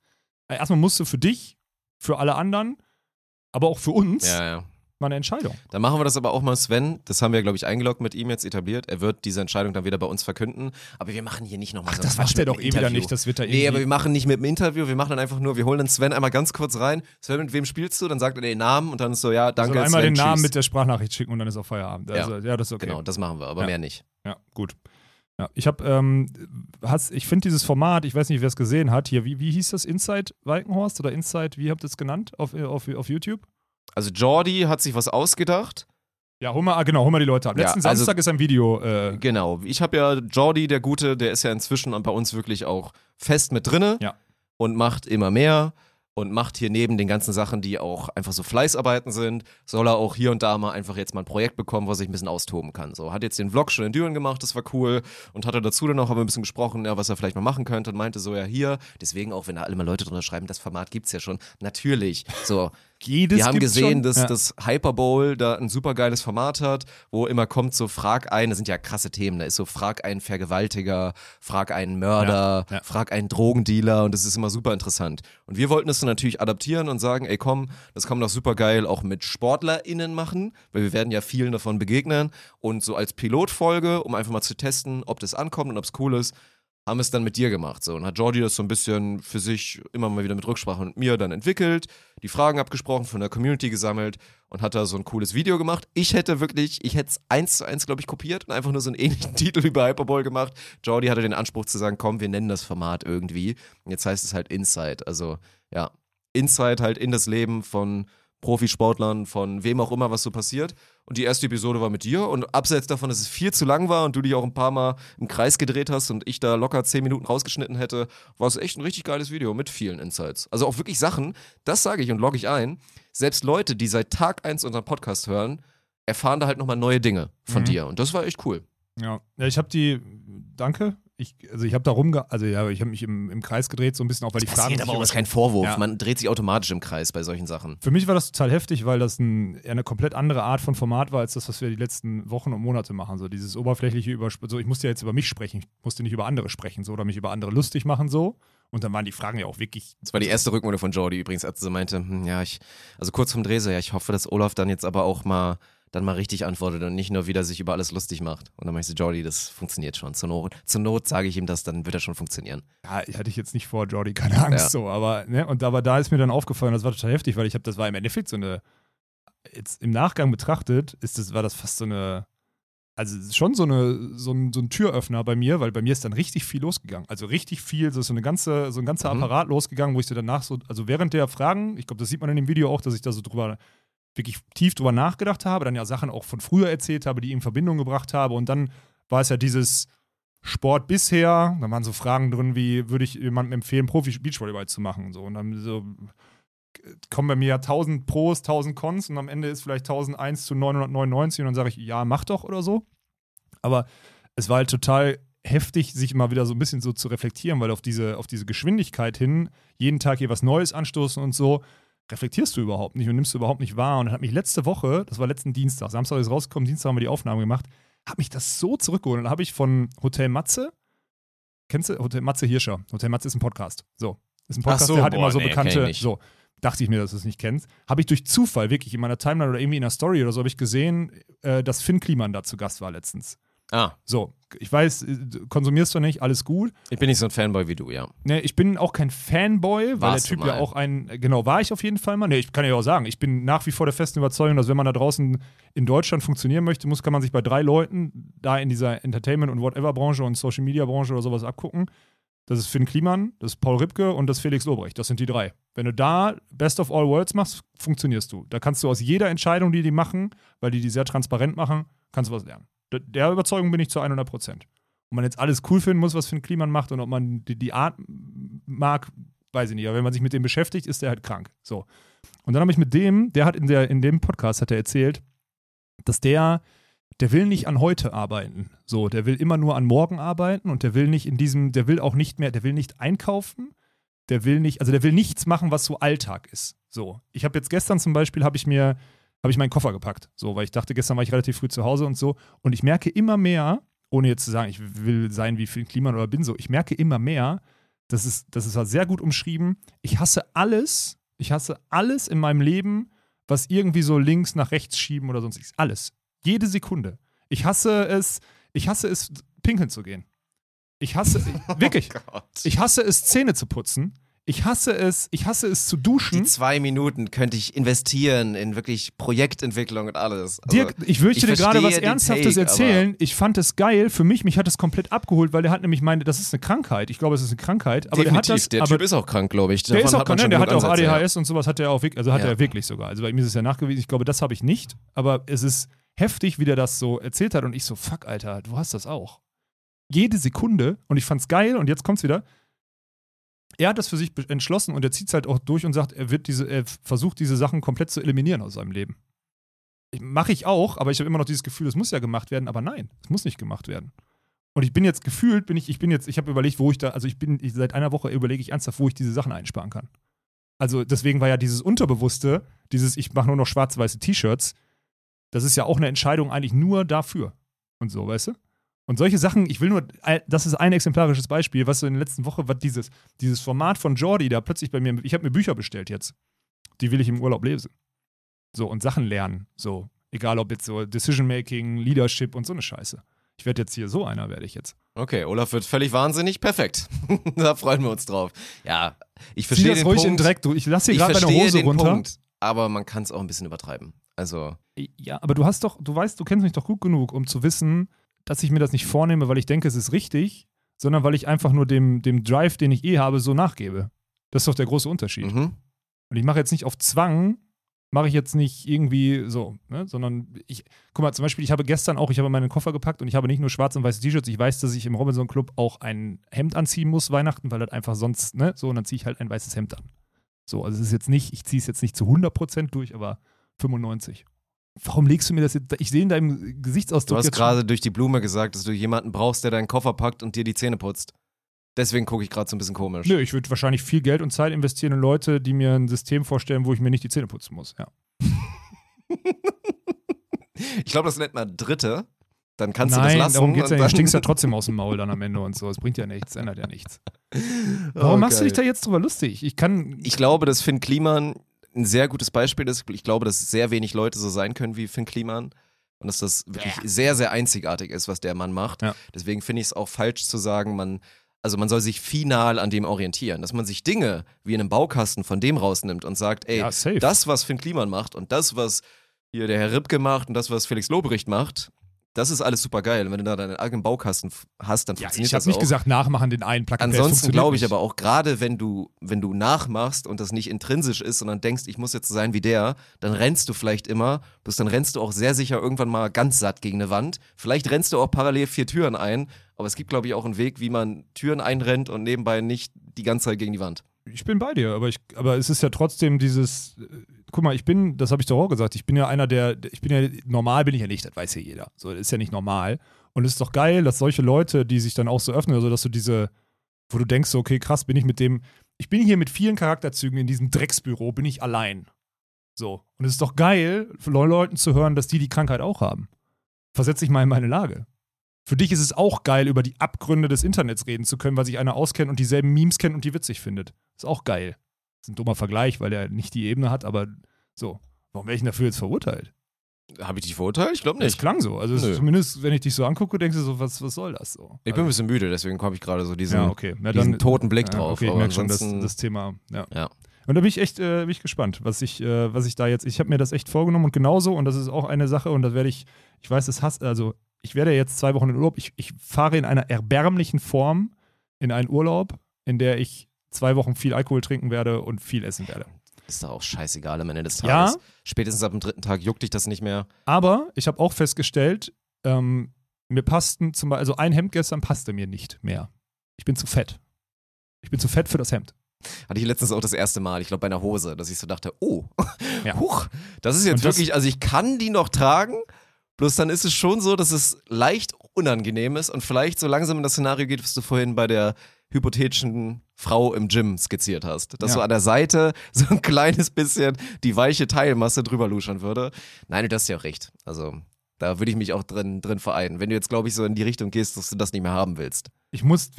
äh, erstmal musst du für dich, für alle anderen, aber auch für uns Ja, ja. mal eine Entscheidung. Dann machen wir das aber auch mal, Sven. Das haben wir, glaube ich, eingeloggt mit ihm jetzt etabliert. Er wird diese Entscheidung dann wieder bei uns verkünden. Aber wir machen hier nicht nochmal Ach, so das macht er doch eh wieder nicht, das wird er Nee, aber wir machen nicht mit dem Interview, wir machen dann einfach nur, wir holen den Sven einmal ganz kurz rein. Sven, mit wem spielst du? Dann sagt er den Namen und dann ist so, ja, danke, also einmal Sven, den Namen tschüss. mit der Sprachnachricht schicken und dann ist auch Feierabend. Also, ja, das ist okay. Genau, das machen wir, aber Ja. mehr nicht. Ja, gut. Ja, ich habe, ähm, ich finde dieses Format, ich weiß nicht, wer es gesehen hat, hier, wie, wie hieß das? Inside Walkenhorst oder Inside, wie habt ihr es genannt auf, auf, auf YouTube? Also Jordi hat sich was ausgedacht. Ja, hol mal, ah, genau, hol mal die Leute ab. Ja, Letzten also- Samstag ist ein Video. Äh, Genau. Ich habe ja Jordi, der Gute, der ist ja inzwischen bei uns wirklich auch fest mit drinne Ja. und macht immer mehr und macht hier neben den ganzen Sachen, die auch einfach so Fleißarbeiten sind, soll er auch hier und da mal einfach jetzt mal ein Projekt bekommen, wo er sich ein bisschen austoben kann. So, hat jetzt den Vlog schon in Düren gemacht, das war cool und hatte dazu dann auch ein bisschen gesprochen, ja, was er vielleicht mal machen könnte und meinte so, ja, hier, deswegen auch, wenn da alle mal Leute drunter schreiben, das Format gibt's ja schon. Natürlich. So, jedes wir haben gesehen, schon. dass ja. das Hyper Bowl da ein super geiles Format hat, wo immer kommt so Frag einen, das sind ja krasse Themen, da ist so Frag einen Vergewaltiger, Frag einen Mörder, Ja, ja. Frag einen Drogendealer und das ist immer super interessant. Und wir wollten das dann natürlich adaptieren und sagen, ey komm, das kann man doch super geil auch mit SportlerInnen machen, weil wir werden ja vielen davon begegnen und so als Pilotfolge, um einfach mal zu testen, ob das ankommt und ob es cool ist, haben es dann mit dir gemacht. So. Und hat Jordi das so ein bisschen für sich immer mal wieder mit Rücksprache mit mir dann entwickelt, die Fragen abgesprochen, von der Community gesammelt und hat da so ein cooles Video gemacht. Ich hätte wirklich, ich hätte es eins zu eins, glaube ich, kopiert und einfach nur so einen ähnlichen [laughs] Titel über Hyperbowl gemacht. Jordi hatte den Anspruch zu sagen, komm, wir nennen das Format irgendwie. Und jetzt heißt es halt Inside. Also ja, Inside halt in das Leben von Profisportlern, von wem auch immer, was so passiert. Und die erste Episode war mit dir. Und abseits davon, dass es viel zu lang war und du dich auch ein paar Mal im Kreis gedreht hast und ich da locker zehn Minuten rausgeschnitten hätte, war es echt ein richtig geiles Video mit vielen Insights. Also auch wirklich Sachen, das sage ich und logge ich ein. Selbst Leute, die seit Tag eins unseren Podcast hören, erfahren da halt nochmal neue Dinge von Mhm. dir. Und das war echt cool. Ja, ja ich habe die, danke. Ich, also ich habe da rumge, also ja, ich habe mich im, im Kreis gedreht, so ein bisschen auch, weil die Fragen. Aber auch ist kein Vorwurf. Ja. Man dreht sich automatisch im Kreis bei solchen Sachen. Für mich war das total heftig, weil das ein, eine komplett andere Art von Format war, als das, was wir die letzten Wochen und Monate machen. So dieses oberflächliche über, so ich musste ja jetzt über mich sprechen, ich musste nicht über andere sprechen, so oder mich über andere lustig machen, so. Und dann waren die Fragen ja auch wirklich. Das war die erste Rückmeldung von Jordi übrigens, als sie meinte, hm, ja, ich, also kurz vom Dreh so, ja, ich hoffe, dass Olaf dann jetzt aber auch mal, dann mal richtig antwortet und nicht nur wieder sich über alles lustig macht. Und dann ich so, Jordi, das funktioniert schon. Zur Not, zur Not sage ich ihm das, dann wird er schon funktionieren. Ja, hatte ich jetzt nicht vor, Jordi, keine Angst Ja. so, aber, ne, und aber da ist mir dann aufgefallen, das war total heftig, weil ich habe, das war im Endeffekt so eine, jetzt im Nachgang betrachtet, ist das, war das fast so eine, also schon so, eine, so, ein, so ein Türöffner bei mir, weil bei mir ist dann richtig viel losgegangen. Also richtig viel, so ist so eine ganze, so ein ganzer Mhm. Apparat losgegangen, wo ich so danach so, also während der Fragen, ich glaube, das sieht man in dem Video auch, dass ich da so drüber, wirklich tief drüber nachgedacht habe, dann ja Sachen auch von früher erzählt habe, die in Verbindung gebracht habe und dann war es ja dieses Sport bisher, da waren so Fragen drin, wie würde ich jemandem empfehlen, Profi-Beachvolleyball zu machen und so und dann so kommen bei mir ja 1000 Pros, 1000 Cons und am Ende ist vielleicht 1001 zu 999 und dann sage ich, ja, mach doch oder so. Aber es war halt total heftig, sich mal wieder so ein bisschen so zu reflektieren, weil auf diese, auf diese Geschwindigkeit hin, jeden Tag hier was Neues anstoßen und so, reflektierst du überhaupt nicht und nimmst du überhaupt nicht wahr. Und dann hat mich letzte Woche, das war letzten Dienstag, Samstag ist rausgekommen, Dienstag haben wir die Aufnahme gemacht, hat mich das so zurückgeholt. Und dann habe ich von Hotel Matze, kennst du Hotel Matze Hirscher? Hotel Matze ist ein Podcast. So. Ist ein Podcast, so, der hat boah, immer so nee, bekannte, so, dachte ich mir, dass du es nicht kennst. Habe ich durch Zufall wirklich in meiner Timeline oder irgendwie in einer Story oder so habe ich gesehen, äh, dass Finn Kliman da zu Gast war letztens. Ah, So, ich weiß, äh, konsumierst du nicht, alles gut. ich bin nicht so ein Fanboy wie du, ja. Ne, ich bin auch kein Fanboy, weil Warst der Typ ja auch ein, genau, war ich auf jeden Fall mal. Ne, ich kann ja auch sagen, ich bin nach wie vor der festen Überzeugung, dass wenn man da draußen in Deutschland funktionieren möchte, muss, kann man sich bei drei Leuten da in dieser Entertainment- und Whatever-Branche und Social-Media-Branche oder sowas abgucken. Das ist Finn Kliman, das ist Paul Ripke und das ist Felix Lobrecht. Das sind die drei. Wenn du da Best of All Worlds machst, funktionierst du. Da kannst du aus jeder Entscheidung, die die machen, weil die die sehr transparent machen, kannst du was lernen. Der Überzeugung bin ich zu 100 Prozent. Ob man jetzt alles cool finden muss, was Finn Kliman macht und ob man die, die Art mag, weiß ich nicht. Aber wenn man sich mit dem beschäftigt, ist der halt krank. So. Und dann habe ich mit dem, der hat in, der, in dem Podcast hat er erzählt, dass der, der will nicht an heute arbeiten. So, der will immer nur an morgen arbeiten und der will nicht in diesem, der will auch nicht mehr, der will nicht einkaufen, der will nicht, also der will nichts machen, was so Alltag ist. So, ich habe jetzt gestern zum Beispiel, habe ich mir, habe ich meinen Koffer gepackt, so, weil ich dachte, gestern war ich relativ früh zu Hause und so. Und ich merke immer mehr, ohne jetzt zu sagen, ich will sein wie Phil Kliman oder bin so, ich merke immer mehr, das ist, das ist halt sehr gut umschrieben. Ich hasse alles, ich hasse alles in meinem Leben, was irgendwie so links nach rechts schieben oder sonst nichts. Alles. Jede Sekunde. Ich hasse es, ich hasse es, pinkeln zu gehen. Ich hasse, [laughs] wirklich, Gott. ich hasse es, Zähne zu putzen. Ich hasse es, ich hasse es zu Die duschen. zwei Minuten könnte ich investieren in wirklich Projektentwicklung und alles. Also, Dirk, ich möchte ich dir gerade was Ernsthaftes Take, erzählen. Ich fand es geil. Für mich, mich hat es komplett abgeholt, weil der hat nämlich meine, das ist eine Krankheit. Ich glaube, es ist eine Krankheit. Aber definitiv, der hat das, der aber Typ ist auch krank, glaube ich. der Davon ist auch krank, schon der hat auch Ansätze, ja. ADHS und sowas hat er auch wirklich, also hat Ja. er wirklich sogar. Also bei mir ist es ja nachgewiesen. Ich glaube, das habe ich nicht. Aber es ist heftig, wie der das so erzählt hat. Und ich so, fuck, Alter, du hast das auch. Jede Sekunde. Und ich fand's geil. Und jetzt kommt's wieder. Er hat das für sich entschlossen und er zieht es halt auch durch und sagt, er wird diese, er versucht diese Sachen komplett zu eliminieren aus seinem Leben. Mache ich auch, aber ich habe immer noch dieses Gefühl, es muss ja gemacht werden, aber nein, es muss nicht gemacht werden. Und ich bin jetzt gefühlt, bin ich, ich bin jetzt, ich habe überlegt, wo ich da, also ich bin, ich, seit einer Woche überlege ich ernsthaft, wo ich diese Sachen einsparen kann. Also deswegen war ja dieses Unterbewusste, dieses, ich mache nur noch schwarz-weiße T-Shirts, das ist ja auch eine Entscheidung eigentlich nur dafür. Und so, weißt du? Und solche Sachen, ich will nur, das ist ein exemplarisches Beispiel, was in der letzten Woche, was dieses, dieses Format von Jordi da plötzlich bei mir, ich habe mir Bücher bestellt jetzt. Die will ich im Urlaub lesen. So, und Sachen lernen. So, egal ob jetzt so Decision-Making, Leadership und so eine Scheiße. Ich werde jetzt hier so einer, werde ich jetzt. Okay, Olaf wird völlig wahnsinnig. Perfekt. [laughs] da freuen wir uns drauf. Ja, ich Zieh verstehe das den ruhig Punkt. in Dreck. Du, ich lasse dir gerade meine verstehe Hose den runter. Punkt, aber man kann es auch ein bisschen übertreiben. Also, Ja, aber du hast doch, du weißt, du kennst mich doch gut genug, um zu wissen, dass ich mir das nicht vornehme, weil ich denke, es ist richtig, sondern weil ich einfach nur dem, dem Drive, den ich eh habe, so nachgebe. Das ist doch der große Unterschied. mhm. Und ich mache jetzt nicht auf Zwang, mache ich jetzt nicht irgendwie so, ne? sondern ich, guck mal, zum Beispiel, ich habe gestern auch, ich habe meinen Koffer gepackt und ich habe nicht nur schwarze und weiße T-Shirts, ich weiß, dass ich im Robinson Club auch ein Hemd anziehen muss, Weihnachten, weil das einfach sonst, ne, so, und dann ziehe ich halt ein weißes Hemd an. So, also es ist jetzt nicht, ich ziehe es jetzt nicht zu 100% durch, aber 95. Warum legst du mir das jetzt, ich sehe in deinem Du Gesichtsausdruck hast jetzt gerade durch die Blume gesagt, dass du jemanden brauchst, der deinen Koffer packt und dir die Zähne putzt. Deswegen gucke ich gerade so ein bisschen komisch. Nö, ich würde wahrscheinlich viel Geld und Zeit investieren in Leute, die mir ein System vorstellen, wo ich mir nicht die Zähne putzen muss. Ja. [laughs] Ich glaube, das nennt man Dritte. Dann kannst Nein, du das lassen. darum geht's ja nicht. Du stinkst ja trotzdem [laughs] aus dem Maul dann am Ende und so. Es bringt ja nichts, ändert ja nichts. [laughs] Warum Oh, machst du dich da jetzt drüber lustig? Ich kann. Ich glaube, dass Finn Kliman ein sehr gutes Beispiel ist. Ich glaube, dass sehr wenig Leute so sein können wie Finn Kliman. Und dass das wirklich sehr, sehr einzigartig ist, was der Mann macht. Ja. Deswegen finde ich es auch falsch zu sagen, man, also man soll sich final an dem orientieren. Dass man sich Dinge wie in einem Baukasten von dem rausnimmt und sagt, ey, ja, das, was Finn Kliman macht und das, was hier der Herr Ripke macht und das, was Felix Lobrecht macht, das ist alles super geil. Und wenn du da deinen eigenen Baukasten hast, dann ja, funktioniert ich habe das nicht gesagt, nachmachen den einen Plug Ansonsten glaube ich nicht. aber auch, gerade wenn du, wenn du nachmachst und das nicht intrinsisch ist, sondern denkst, ich muss jetzt so sein wie der, dann rennst du vielleicht immer, bis dann rennst du auch sehr sicher irgendwann mal ganz satt gegen eine Wand. Vielleicht rennst du auch parallel vier Türen ein, aber es gibt, glaube ich, auch einen Weg, wie man Türen einrennt und nebenbei nicht die ganze Zeit gegen die Wand. Ich bin bei dir, aber, ich, aber es ist ja trotzdem dieses. Guck mal, ich bin, das habe ich doch auch gesagt, ich bin ja einer der, ich bin ja, normal bin ich ja nicht, das weiß ja jeder. So, das ist ja nicht normal. Und es ist doch geil, dass solche Leute, die sich dann auch so öffnen, also dass du diese, wo du denkst, so, okay, krass, bin ich mit dem, ich bin hier mit vielen Charakterzügen in diesem Drecksbüro, bin ich allein. So. Und es ist doch geil, für Leuten zu hören, dass die die Krankheit auch haben. Versetz dich mal in meine Lage. Für dich ist es auch geil, über die Abgründe des Internets reden zu können, weil sich einer auskennt und dieselben Memes kennt und die witzig findet. Ist auch geil. Ist ein dummer Vergleich, weil er nicht die Ebene hat, aber so. Warum wäre ich denn dafür jetzt verurteilt? Habe ich dich verurteilt? Ich glaube Das nicht. klang so. Also zumindest, wenn ich dich so angucke, denkst du so, was, was soll das so? Ich bin ein also, bisschen müde, deswegen habe ich gerade so diesen, ja, okay. Ja, diesen toten Blick ja, drauf. Okay, ich merke schon, das, das Thema, ja. Und da bin ich echt äh, bin ich gespannt, was ich, äh, was ich da jetzt, ich habe mir das echt vorgenommen und genauso, und das ist auch eine Sache, und das werde ich, ich weiß, es hasst, also ich werde jetzt zwei Wochen in Urlaub, ich, ich fahre in einer erbärmlichen Form in einen Urlaub, in der ich zwei Wochen viel Alkohol trinken werde und viel essen werde. ist doch auch scheißegal am Ende des Ja. Tages. Spätestens ab dem dritten Tag juckt dich das nicht mehr. Aber ich habe auch festgestellt, ähm, mir passten zum Beispiel, also ein Hemd gestern passte mir nicht mehr. Ich bin zu fett. Ich bin zu fett für das Hemd. Hatte ich letztens auch das erste Mal, ich glaube bei einer Hose, dass ich so dachte, oh, Ja. [laughs] huch, das ist jetzt das- wirklich, also ich kann die noch tragen, bloß dann ist es schon so, dass es leicht unangenehm ist und vielleicht so langsam in das Szenario geht, was du vorhin bei der hypothetischen Frau im Gym skizziert hast. Dass Ja. so an der Seite [laughs] so ein kleines bisschen die weiche Teilmasse drüber luschern würde. Nein, du hast ja auch recht. Also da würde ich mich auch drin, drin vereinen. Wenn du jetzt, glaube ich, so in die Richtung gehst, dass du das nicht mehr haben willst. Ich muss,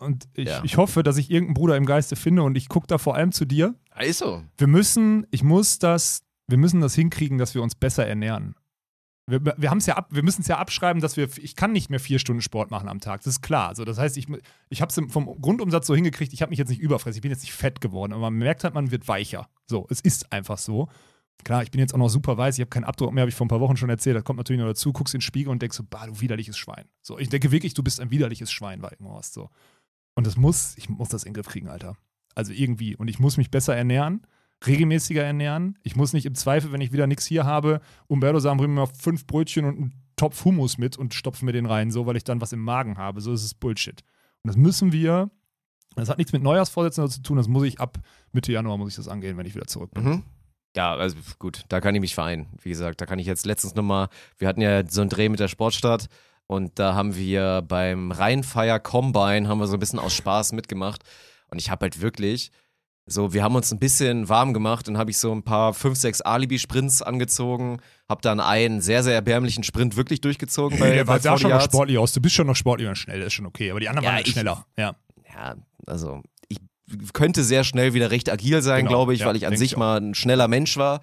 und ich, Ja. ich hoffe, dass ich irgendeinen Bruder im Geiste finde und ich gucke da vor allem zu dir. Ja, Ist so. Wir müssen, ich muss das, wir müssen das hinkriegen, dass wir uns besser ernähren. Wir, wir ja ab, wir müssen es ja abschreiben, dass wir, ich kann nicht mehr vier Stunden Sport machen am Tag. Das ist klar. Also das heißt, ich, ich habe es vom Grundumsatz so hingekriegt. Ich habe mich jetzt nicht überfressen. Ich bin jetzt nicht fett geworden, aber man merkt halt, man wird weicher. So, es ist einfach so. Klar, ich bin jetzt auch noch super weiß. Ich habe keinen Abdruck mehr, habe ich vor ein paar Wochen schon erzählt. Das kommt natürlich noch dazu. Guckst in den Spiegel und denkst so, bah, du widerliches Schwein. So, ich denke wirklich, du bist ein widerliches Schwein, Walkenhorst. So. Und das muss, ich muss das in den Griff kriegen, Alter. Also irgendwie. Und ich muss mich besser ernähren regelmäßiger ernähren. Ich muss nicht im Zweifel, wenn ich wieder nichts hier habe, Umberto sagen, bring mir mal fünf Brötchen und einen Topf Hummus mit und stopfen mir den rein, so, weil ich dann was im Magen habe. So ist es Bullshit. Und das müssen wir, das hat nichts mit Neujahrsvorsätzen zu tun, das muss ich ab Mitte Januar muss ich das angehen, wenn ich wieder zurück bin. Mhm. Ja, also gut, da kann ich mich vereinen. Wie gesagt, da kann ich jetzt letztens nochmal, wir hatten ja so einen Dreh mit der Sportstadt und da haben wir beim Rheinfire Combine, haben wir so ein bisschen aus Spaß mitgemacht und ich habe halt wirklich, so, wir haben uns ein bisschen warm gemacht und habe ich so ein paar fünf, sechs Alibi-Sprints angezogen, habe dann einen sehr, sehr erbärmlichen Sprint wirklich durchgezogen [laughs] bei, der war 40 schon noch sportlich aus. Du bist schon noch sportlich und schnell, das ist schon okay. Aber die anderen Ja, waren halt ich- schneller. Ja. ja, also ich könnte sehr schnell wieder recht agil sein, Genau, glaube ich, ja, weil ich an sich ich mal ein schneller Mensch war.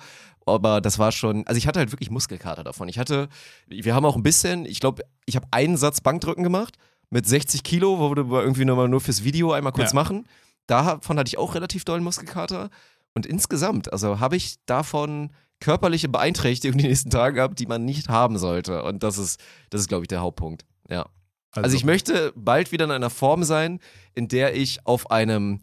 Aber das war schon, also ich hatte halt wirklich Muskelkater davon. Ich hatte, wir haben auch ein bisschen, ich glaube, ich habe einen Satz Bankdrücken gemacht mit 60 Kilo, wo wir irgendwie nochmal nur fürs Video einmal kurz Ja. machen. Davon hatte ich auch relativ dollen Muskelkater. Und insgesamt, also habe ich davon körperliche Beeinträchtigungen die nächsten Tage gehabt, die man nicht haben sollte. Und das ist, das ist, glaube ich, der Hauptpunkt. Ja. Also, ich möchte bald wieder in einer Form sein, in der ich auf einem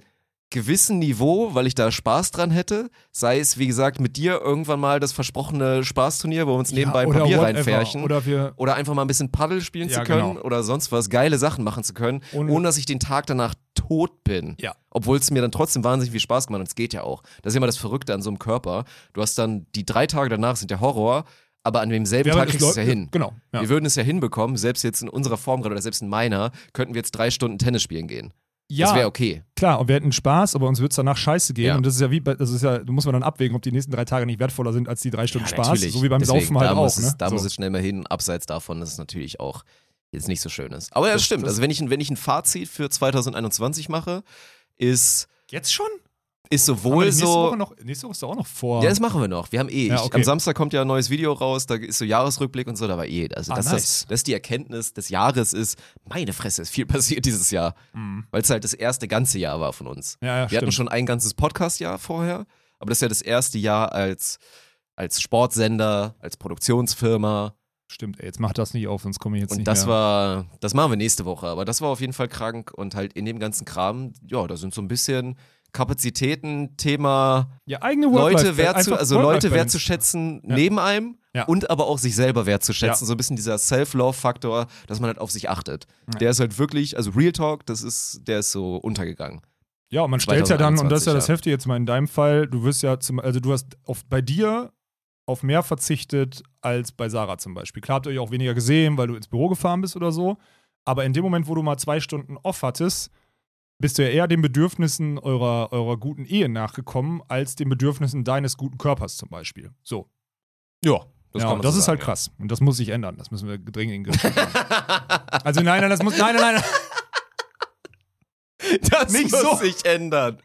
gewissen Niveau, weil ich da Spaß dran hätte, sei es, wie gesagt, mit dir irgendwann mal das versprochene Spaßturnier, wo wir uns nebenbei ein oder Papier reinfärchen. Oder wir, Oder einfach mal ein bisschen Paddel spielen Ja, zu können genau. oder sonst was, geile Sachen machen zu können, Ohne- ohne, dass ich den Tag danach tot bin. Ja. Obwohl es mir dann trotzdem wahnsinnig viel Spaß gemacht hat und es geht ja auch. Das ist immer das Verrückte an so einem Körper. Du hast dann, die drei Tage danach sind der Horror, aber an demselben Ja, Tag kriegst du es ja hin. Genau. Ja. Wir würden es ja hinbekommen, selbst jetzt in unserer Form gerade oder selbst in meiner, könnten wir jetzt drei Stunden Tennis spielen gehen. ja, Das wäre okay. Klar, und wir hätten Spaß, aber uns wird es danach scheiße gehen. Ja. Und das ist ja wie, bei, das ist ja, da muss man dann abwägen, ob die nächsten drei Tage nicht wertvoller sind als die drei Stunden Spaß. Natürlich. So wie beim Deswegen, Saufen halt da auch. Muss es, ne? Da so. muss es schnell mal hin, abseits davon, dass es natürlich auch jetzt nicht so schön ist. Aber ja, das stimmt. also wenn ich, ein- wenn ich ein Fazit für 2021 mache, ist, Jetzt schon? ist sowohl nächste so. Woche noch, nächste Woche ist auch noch vor. Ja, das machen wir noch. Wir haben eh. Ja, okay. Am Samstag kommt ja ein neues Video raus, da ist so Jahresrückblick und so, da war eh. Also, Ah, dass, nice. das, dass die Erkenntnis des Jahres ist, meine Fresse, ist viel [laughs] passiert dieses Jahr. Mhm. Weil es halt das erste ganze Jahr war von uns. Ja, ja, Wir hatten stimmt. schon ein ganzes Podcast-Jahr vorher, aber das ist ja das erste Jahr als, als Sportsender, als Produktionsfirma. Stimmt, ey, jetzt mach das nicht auf, sonst komme ich jetzt Und nicht das mehr. war, das machen wir nächste Woche, aber das war auf jeden Fall krank und halt in dem ganzen Kram, ja, da sind so ein bisschen Kapazitäten, Thema ja, eigene Leute Work-Life- wertzu, also Leute wertzuschätzen Ja. neben einem Ja. und aber auch sich selber wertzuschätzen. So ein bisschen dieser Self-Love-Faktor, dass man halt auf sich achtet. Der ist halt wirklich, also Real Talk, das ist, der ist so untergegangen. Ja, und man stellt ja dann, und das ist ja 2021, das Heftige jetzt mal in deinem Fall, du wirst ja zum, also du hast auf, bei dir auf mehr verzichtet als bei Sarah zum Beispiel. Klar habt ihr euch auch weniger gesehen, weil du ins Büro gefahren bist oder so. Aber in dem Moment, wo du mal zwei Stunden off hattest, bist du ja eher den Bedürfnissen eurer, eurer guten Ehe nachgekommen, als den Bedürfnissen deines guten Körpers zum Beispiel. So. Ja, ja, und das ist halt krass. Und das muss sich ändern. Das müssen wir dringend in den. Also nein, nein, das muss, nein, nein, nein. [laughs] Das Nicht muss so. sich ändern.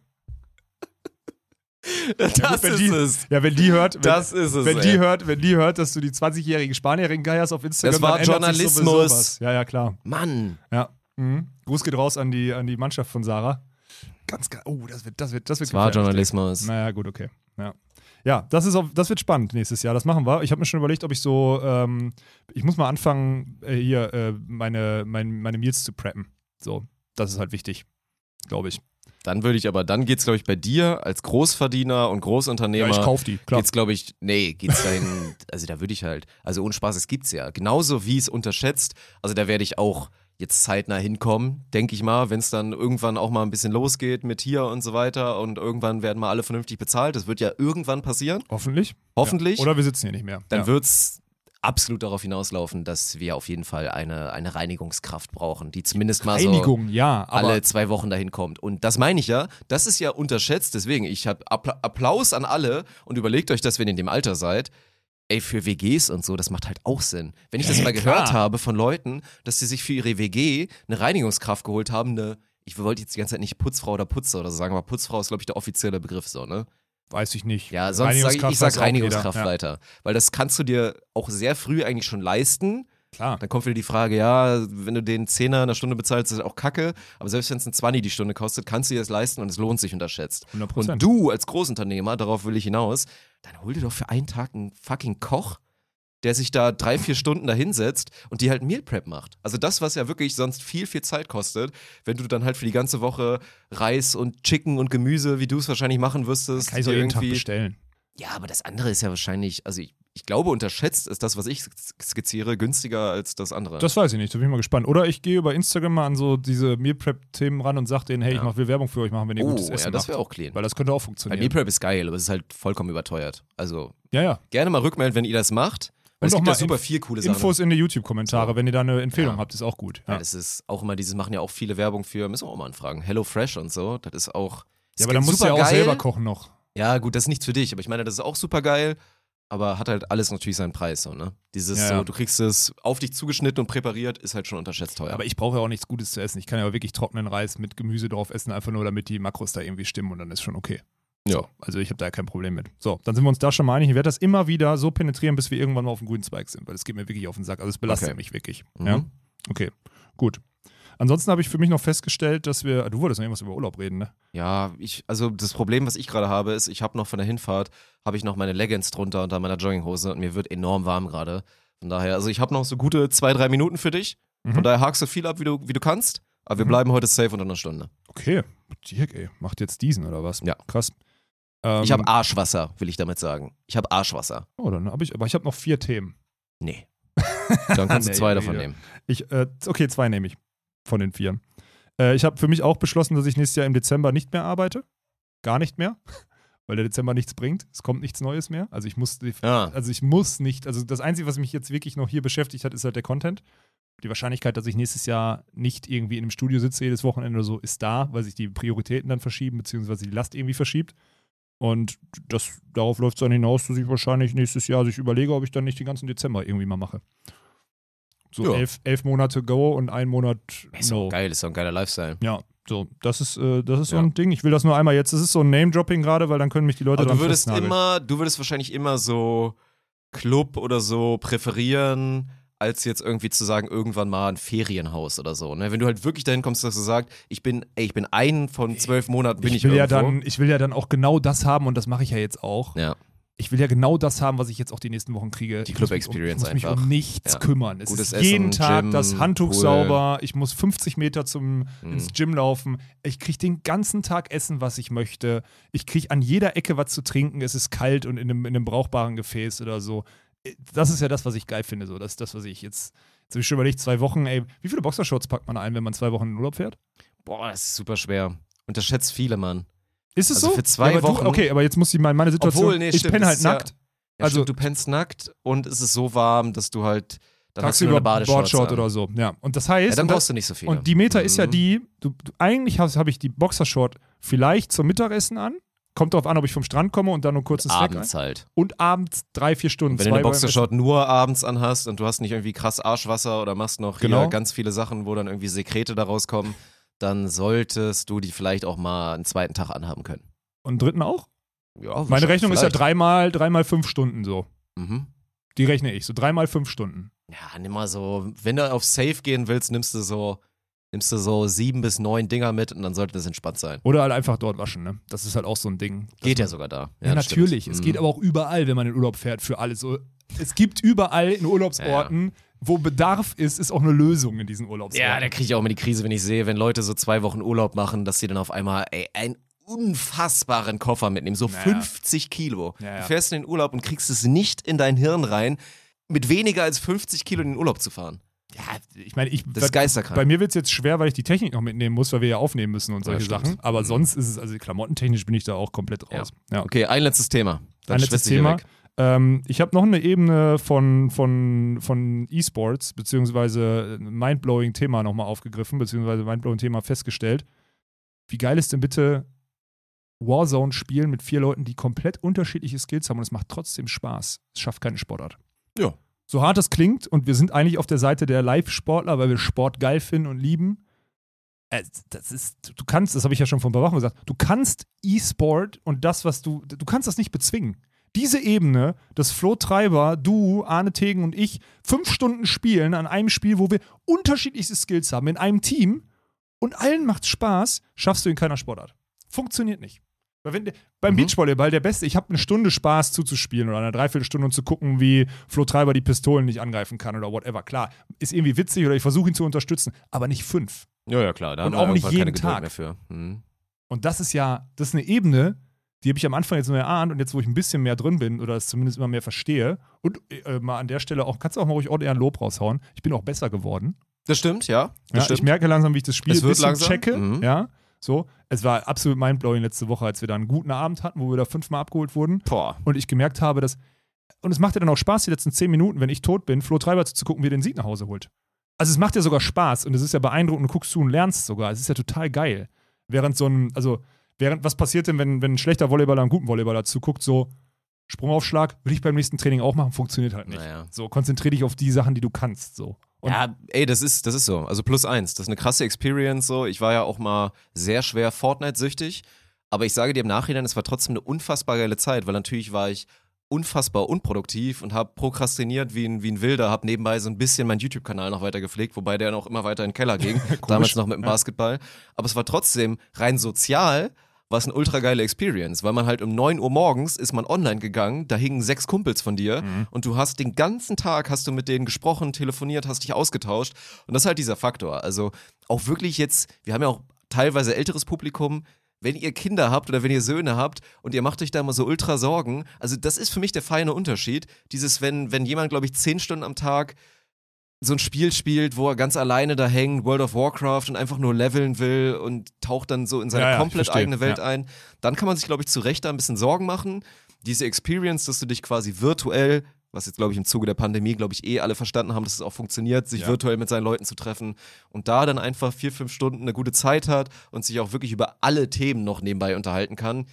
[laughs] Das Ja, gut, wenn ist die, es. Ja, wenn die hört, wenn, Das ist es. wenn ey. die hört, wenn die hört, dass du die 20-jährige Spanierin geierst auf Instagram, Das war dann Journalismus. was. Ja, ja, klar. Mann. Ja. Mhm. Gruß geht raus an die, an die Mannschaft von Sarah. Ganz geil. Oh, das wird, das wird, das wird Das war. Journalismus. Naja, gut, okay. Ja, ja das, ist auf, das wird spannend nächstes Jahr. Das machen wir. Ich habe mir schon überlegt, ob ich so, ähm, ich muss mal anfangen, äh, hier äh, meine, mein, meine Meals zu preppen. So, das ist halt wichtig, glaube ich. Dann würde ich aber, dann geht's, glaube ich, bei dir als Großverdiener und Großunternehmer. Ja, ich kauf die, klar. Geht's, glaube ich, nee, geht's dahin, [laughs] also da würde ich halt, also ohne Spaß, es gibt's ja. Genauso wie es unterschätzt, also da werde ich auch jetzt zeitnah hinkommen, denke ich mal, wenn es dann irgendwann auch mal ein bisschen losgeht mit hier und so weiter und irgendwann werden mal alle vernünftig bezahlt. Das wird ja irgendwann passieren, Hoffentlich. hoffentlich. Ja. Oder wir sitzen hier nicht mehr. dann ja. wird's absolut darauf hinauslaufen, dass wir auf jeden Fall eine, eine Reinigungskraft brauchen, die zumindest mal so Reinigung, ja, aber alle zwei Wochen dahin kommt. Und das meine ich ja, das ist ja unterschätzt. Deswegen, ich habe Appla Applaus an alle und überlegt euch das, wenn ihr in dem Alter seid. Ey, für WGs und so, das macht halt auch Sinn. Wenn ich das Ja, mal klar. gehört habe von Leuten, dass sie sich für ihre WG eine Reinigungskraft geholt haben, eine, ich wollte jetzt die ganze Zeit nicht Putzfrau oder Putzer oder so sagen, aber Putzfrau ist, glaube ich, der offizielle Begriff so, ne? Weiß ich nicht. Ja, sonst sage ich, ich sag Reinigungskraft. Ja, weiter. Weil das kannst du dir auch sehr früh eigentlich schon leisten. klar. Dann kommt wieder die Frage, ja, wenn du den Zehner in der Stunde bezahlst, ist das auch kacke. Aber selbst wenn es ein 20 die Stunde kostet, kannst du dir das leisten und es lohnt sich unterschätzt. 100 Und du als Großunternehmer, darauf will ich hinaus, dann hol dir doch für einen Tag einen fucking Koch, der sich da drei, vier Stunden da hinsetzt und die halt Meal Prep macht. Also das, was ja wirklich sonst viel, viel Zeit kostet, wenn du dann halt für die ganze Woche Reis und Chicken und Gemüse, wie du es wahrscheinlich machen wirstest, Kann ich so jeden Tag bestellen. ja, aber das andere ist ja wahrscheinlich, also ich, ich glaube, unterschätzt ist das, was ich skizziere, günstiger als das andere. Das weiß ich nicht, da bin ich mal gespannt. Oder ich gehe über Instagram mal an so diese Meal Prep-Themen ran und sage denen, hey, ich Ja. mache will Werbung für euch machen, wenn ihr oh, gutes Essen ja, das wäre auch clean. Weil das könnte auch Weil funktionieren. Meal Prep ist geil, aber es ist halt vollkommen überteuert. Also ja, ja. gerne mal rückmelden, wenn ihr das macht. Und es auch gibt mal super viel coole Infos Sachen. in die YouTube-Kommentare, So. wenn ihr da eine Empfehlung Ja. habt, ist auch gut. Ja, Ja, das ist auch immer dieses, machen ja auch viele Werbung für, müssen wir auch mal anfragen, Hello Fresh und so. Das ist auch. ja aber dann musst du ja auch geil. selber kochen noch. Ja, gut, das ist nichts für dich, aber ich meine, das ist auch super geil, aber hat halt alles natürlich seinen Preis, so, ne? Dieses Ja, so, du kriegst es auf dich zugeschnitten und präpariert, ist halt schon unterschätzt teuer. Aber ich brauche ja auch nichts Gutes zu essen. Ich kann ja wirklich trockenen Reis mit Gemüse drauf essen, einfach nur damit die Makros da irgendwie stimmen und dann ist schon okay. Ja. So, also ich habe da kein Problem mit. So, dann sind wir uns da schon mal einig. Ich werde das immer wieder so penetrieren, bis wir irgendwann mal auf dem grünen Zweig sind, weil das geht mir wirklich auf den Sack. Also es belastet Okay. mich wirklich. Mhm. Ja? Okay, gut. Ansonsten habe ich für mich noch festgestellt, dass wir. Du wolltest noch irgendwas über Urlaub reden, ne? Ja, ich, also das Problem, was ich gerade habe, ist, ich habe noch von der Hinfahrt, habe ich noch meine Leggings drunter unter meiner Jogginghose und mir wird enorm warm gerade. Von daher, also ich habe noch so gute zwei, drei Minuten für dich. Von Mhm. daher hakst du viel ab, wie du, wie du kannst. Aber wir Mhm. bleiben heute safe unter einer Stunde. Okay. Dirk, ey, macht jetzt diesen oder was? Ja. Krass. Ähm, Ich habe Arschwasser, will ich damit sagen. Ich habe Arschwasser. Oh, dann habe ich, aber ich habe noch vier Themen. Nee. [laughs] Dann kannst du Nee, zwei davon ja. nehmen. Ich, äh, okay, zwei nehme ich von den vier. Äh, ich habe für mich auch beschlossen, dass ich nächstes Jahr im Dezember nicht mehr arbeite. Gar nicht mehr. [laughs] Weil der Dezember nichts bringt. Es kommt nichts Neues mehr. Also ich muss, Ja. also ich muss nicht, also das Einzige, was mich jetzt wirklich noch hier beschäftigt hat, ist halt der Content. Die Wahrscheinlichkeit, dass ich nächstes Jahr nicht irgendwie in einem Studio sitze jedes Wochenende oder so, ist da, weil sich die Prioritäten dann verschieben, beziehungsweise die Last irgendwie verschiebt. Und das, darauf läuft es dann hinaus, dass ich wahrscheinlich nächstes Jahr sich überlege, ob ich dann nicht den ganzen Dezember irgendwie mal mache. So Ja. elf, elf Monate Go und ein Monat Ist No. geil, ist doch ein geiler Lifestyle. Ja, so, das ist, äh, das ist so Ja. ein Ding. Ich will das nur einmal jetzt. Das ist so ein Name-Dropping gerade, weil dann können mich die Leute Aber du würdest immer, du würdest wahrscheinlich immer so Club oder so präferieren, als jetzt irgendwie zu sagen, irgendwann mal ein Ferienhaus oder so. Ne? Wenn du halt wirklich dahin kommst, dass du sagst, ich bin, ey, ich bin einen von zwölf Monaten, bin ich, ich will ja irgendwo. dann, ich will ja dann auch genau das haben und das mache ich ja jetzt auch. Ja. Ich will ja genau das haben, was ich jetzt auch die nächsten Wochen kriege. Die Ich mich Club-Experience um, Ich muss mich einfach. um nichts Ja. kümmern. Es Gutes ist jeden Essen, Tag Gym, das Handtuch Pool. sauber. Ich muss 50 Meter zum, Mhm. ins Gym laufen. Ich kriege den ganzen Tag essen, was ich möchte. Ich kriege an jeder Ecke was zu trinken. Es ist kalt und in einem, in einem brauchbaren Gefäß oder so. Das ist ja das, was ich geil finde. So. Das ist das, was ich jetzt. Jetzt habe ich schon überlegt, zwei Wochen, ey, wie viele Boxershorts packt man ein, wenn man zwei Wochen in den Urlaub fährt? Boah, das ist super schwer. Unterschätzt viele, Mann. Ist es Also so? für zwei ja, aber Wochen- Du, okay, aber jetzt muss ich mal meine Situation. Obwohl, nee, ich stimmt, penne halt ist ja- nackt. Ja, Also- stimmt, du pennst nackt und es ist so warm, dass du halt dann hast du nur tagsüber Boardshort oder so. Ja, und das Ja, heißt, dann und, das, brauchst du nicht so viel. und die Meta ist ja Mhm. die, du, du, eigentlich habe hab ich die Boxershort vielleicht zum Mittagessen an. Kommt darauf an, ob ich vom Strand komme und dann nur kurzes Snack abends halt. Und abends drei, vier Stunden. Wenn du eine Boxershort nur abends anhast und du hast nicht irgendwie krass Arschwasser oder machst noch Genau. hier ganz viele Sachen, wo dann irgendwie Sekrete da rauskommen, dann solltest du die vielleicht auch mal einen zweiten Tag anhaben können. Und einen dritten auch? Ja, Meine Rechnung ist ja vielleicht. dreimal, dreimal fünf Stunden so. Mhm. Die rechne ich. So dreimal fünf Stunden. Ja, nimm mal so, wenn du auf Safe gehen willst, nimmst du so, nimmst du so sieben bis neun Dinger mit und dann sollte das entspannt sein. Oder halt einfach dort waschen, ne? Das ist halt auch so ein Ding. Geht ja sogar da. Ja, das natürlich. stimmt. Es Mhm. geht aber auch überall, wenn man in Urlaub fährt, für alles. So, Es gibt überall in Urlaubsorten, wo Bedarf ist, ist auch eine Lösung in diesen Urlaubsorten. Ja, da kriege ich auch immer die Krise, wenn ich sehe, wenn Leute so zwei Wochen Urlaub machen, dass sie dann auf einmal ey, einen unfassbaren Koffer mitnehmen, so Naja. 50 Kilo. Ja, ja. Du fährst in den Urlaub und kriegst es nicht in dein Hirn rein, mit weniger als 50 Kilo in den Urlaub zu fahren. Ja, ich meine, ich. Das ist geisterkrank. Bei mir wird es jetzt schwer, weil ich die Technik noch mitnehmen muss, weil wir ja aufnehmen müssen und Ja, solche stimmt. Sachen. Aber Mhm. sonst ist es, also klamottentechnisch bin ich da auch komplett raus. Ja. Okay, ein letztes Thema. Dann Ein letztes Thema. Ähm, ich habe noch eine Ebene von, von, von E-Sports, beziehungsweise ein mindblowing Thema nochmal aufgegriffen, beziehungsweise mindblowing Thema festgestellt. Wie geil ist denn bitte Warzone spielen mit vier Leuten, die komplett unterschiedliche Skills haben und es macht trotzdem Spaß. Es schafft keine Sportart. Ja. So hart es klingt und wir sind eigentlich auf der Seite der Live-Sportler, weil wir Sport geil finden und lieben. Äh, Das ist, du kannst, das habe ich ja schon vor ein paar Wochen gesagt, du kannst E-Sport und das, was du, du kannst das nicht bezwingen. Diese Ebene, dass Flo Treiber, du, Arne Tegen und ich fünf Stunden spielen an einem Spiel, wo wir unterschiedlichste Skills haben, in einem Team und allen macht Spaß, schaffst du in keiner Sportart. Funktioniert nicht. Wenn, beim Mhm. Beachvolleyball der Beste, ich habe eine Stunde Spaß zuzuspielen oder eine Dreiviertelstunde und zu gucken, wie Flo Treiber die Pistolen nicht angreifen kann oder whatever. Klar, ist irgendwie witzig oder ich versuche ihn zu unterstützen, aber nicht fünf. Ja, ja, klar. Da Und auch nicht jeden Tag. Mhm. Und das ist ja, das ist eine Ebene, die habe ich am Anfang jetzt nur erahnt und jetzt, wo ich ein bisschen mehr drin bin oder es zumindest immer mehr verstehe und äh, mal an der Stelle auch, kannst du auch mal ruhig ordentlich ein Lob raushauen. Ich bin auch besser geworden. Das stimmt, ja. Das Ja, stimmt. ich merke langsam, wie ich das Spiel ein bisschen langsam. checke. Mhm. Ja, so. Es war absolut mindblowing letzte Woche, als wir da einen guten Abend hatten, wo wir da fünfmal abgeholt wurden Boah. und ich gemerkt habe, dass. Und es macht ja dann auch Spaß, die letzten zehn Minuten, wenn ich tot bin, Flo Treiber zu gucken, wie er den Sieg nach Hause holt. Also es macht ja sogar Spaß und es ist ja beeindruckend, du guckst zu und lernst sogar. Es ist ja total geil. Während so ein, also, während, was passiert denn, wenn, wenn ein schlechter Volleyballer einen guten Volleyballer zuguckt, so Sprungaufschlag, will ich beim nächsten Training auch machen, funktioniert halt nicht. Naja. So, konzentrier dich auf die Sachen, die du kannst. So. Und ja, ey, das ist, das ist so. Also plus eins. Das ist eine krasse Experience so. Ich war ja auch mal sehr schwer Fortnite-süchtig. Aber ich sage dir im Nachhinein, es war trotzdem eine unfassbar geile Zeit, weil natürlich war ich unfassbar unproduktiv und habe prokrastiniert wie ein, wie ein Wilder, habe nebenbei so ein bisschen meinen YouTube-Kanal noch weiter gepflegt, wobei der noch immer weiter in den Keller ging, [laughs] damals noch mit dem. Basketball. Aber es war trotzdem rein sozial, war es eine ultra geile Experience, weil man halt um 9 Uhr morgens ist man online gegangen, da hingen sechs Kumpels von dir Mhm. und du hast den ganzen Tag hast du mit denen gesprochen, telefoniert, hast dich ausgetauscht und das ist halt dieser Faktor. Also auch wirklich jetzt, wir haben ja auch teilweise älteres Publikum, wenn ihr Kinder habt oder wenn ihr Söhne habt und ihr macht euch da immer so ultra Sorgen, also das ist für mich der feine Unterschied. Dieses, wenn, wenn jemand, glaube ich, zehn Stunden am Tag so ein Spiel spielt, wo er ganz alleine da hängt, World of Warcraft und einfach nur leveln will und taucht dann so in seine Ja, ja, komplett eigene Welt ja. ein, dann kann man sich, glaube ich, zu Recht da ein bisschen Sorgen machen. Diese Experience, dass du dich quasi virtuell, was jetzt, glaube ich, im Zuge der Pandemie, glaube ich, eh alle verstanden haben, dass es auch funktioniert, sich virtuell mit seinen Leuten zu treffen und da dann einfach vier, fünf Stunden eine gute Zeit hat und sich auch wirklich über alle Themen noch nebenbei unterhalten kann,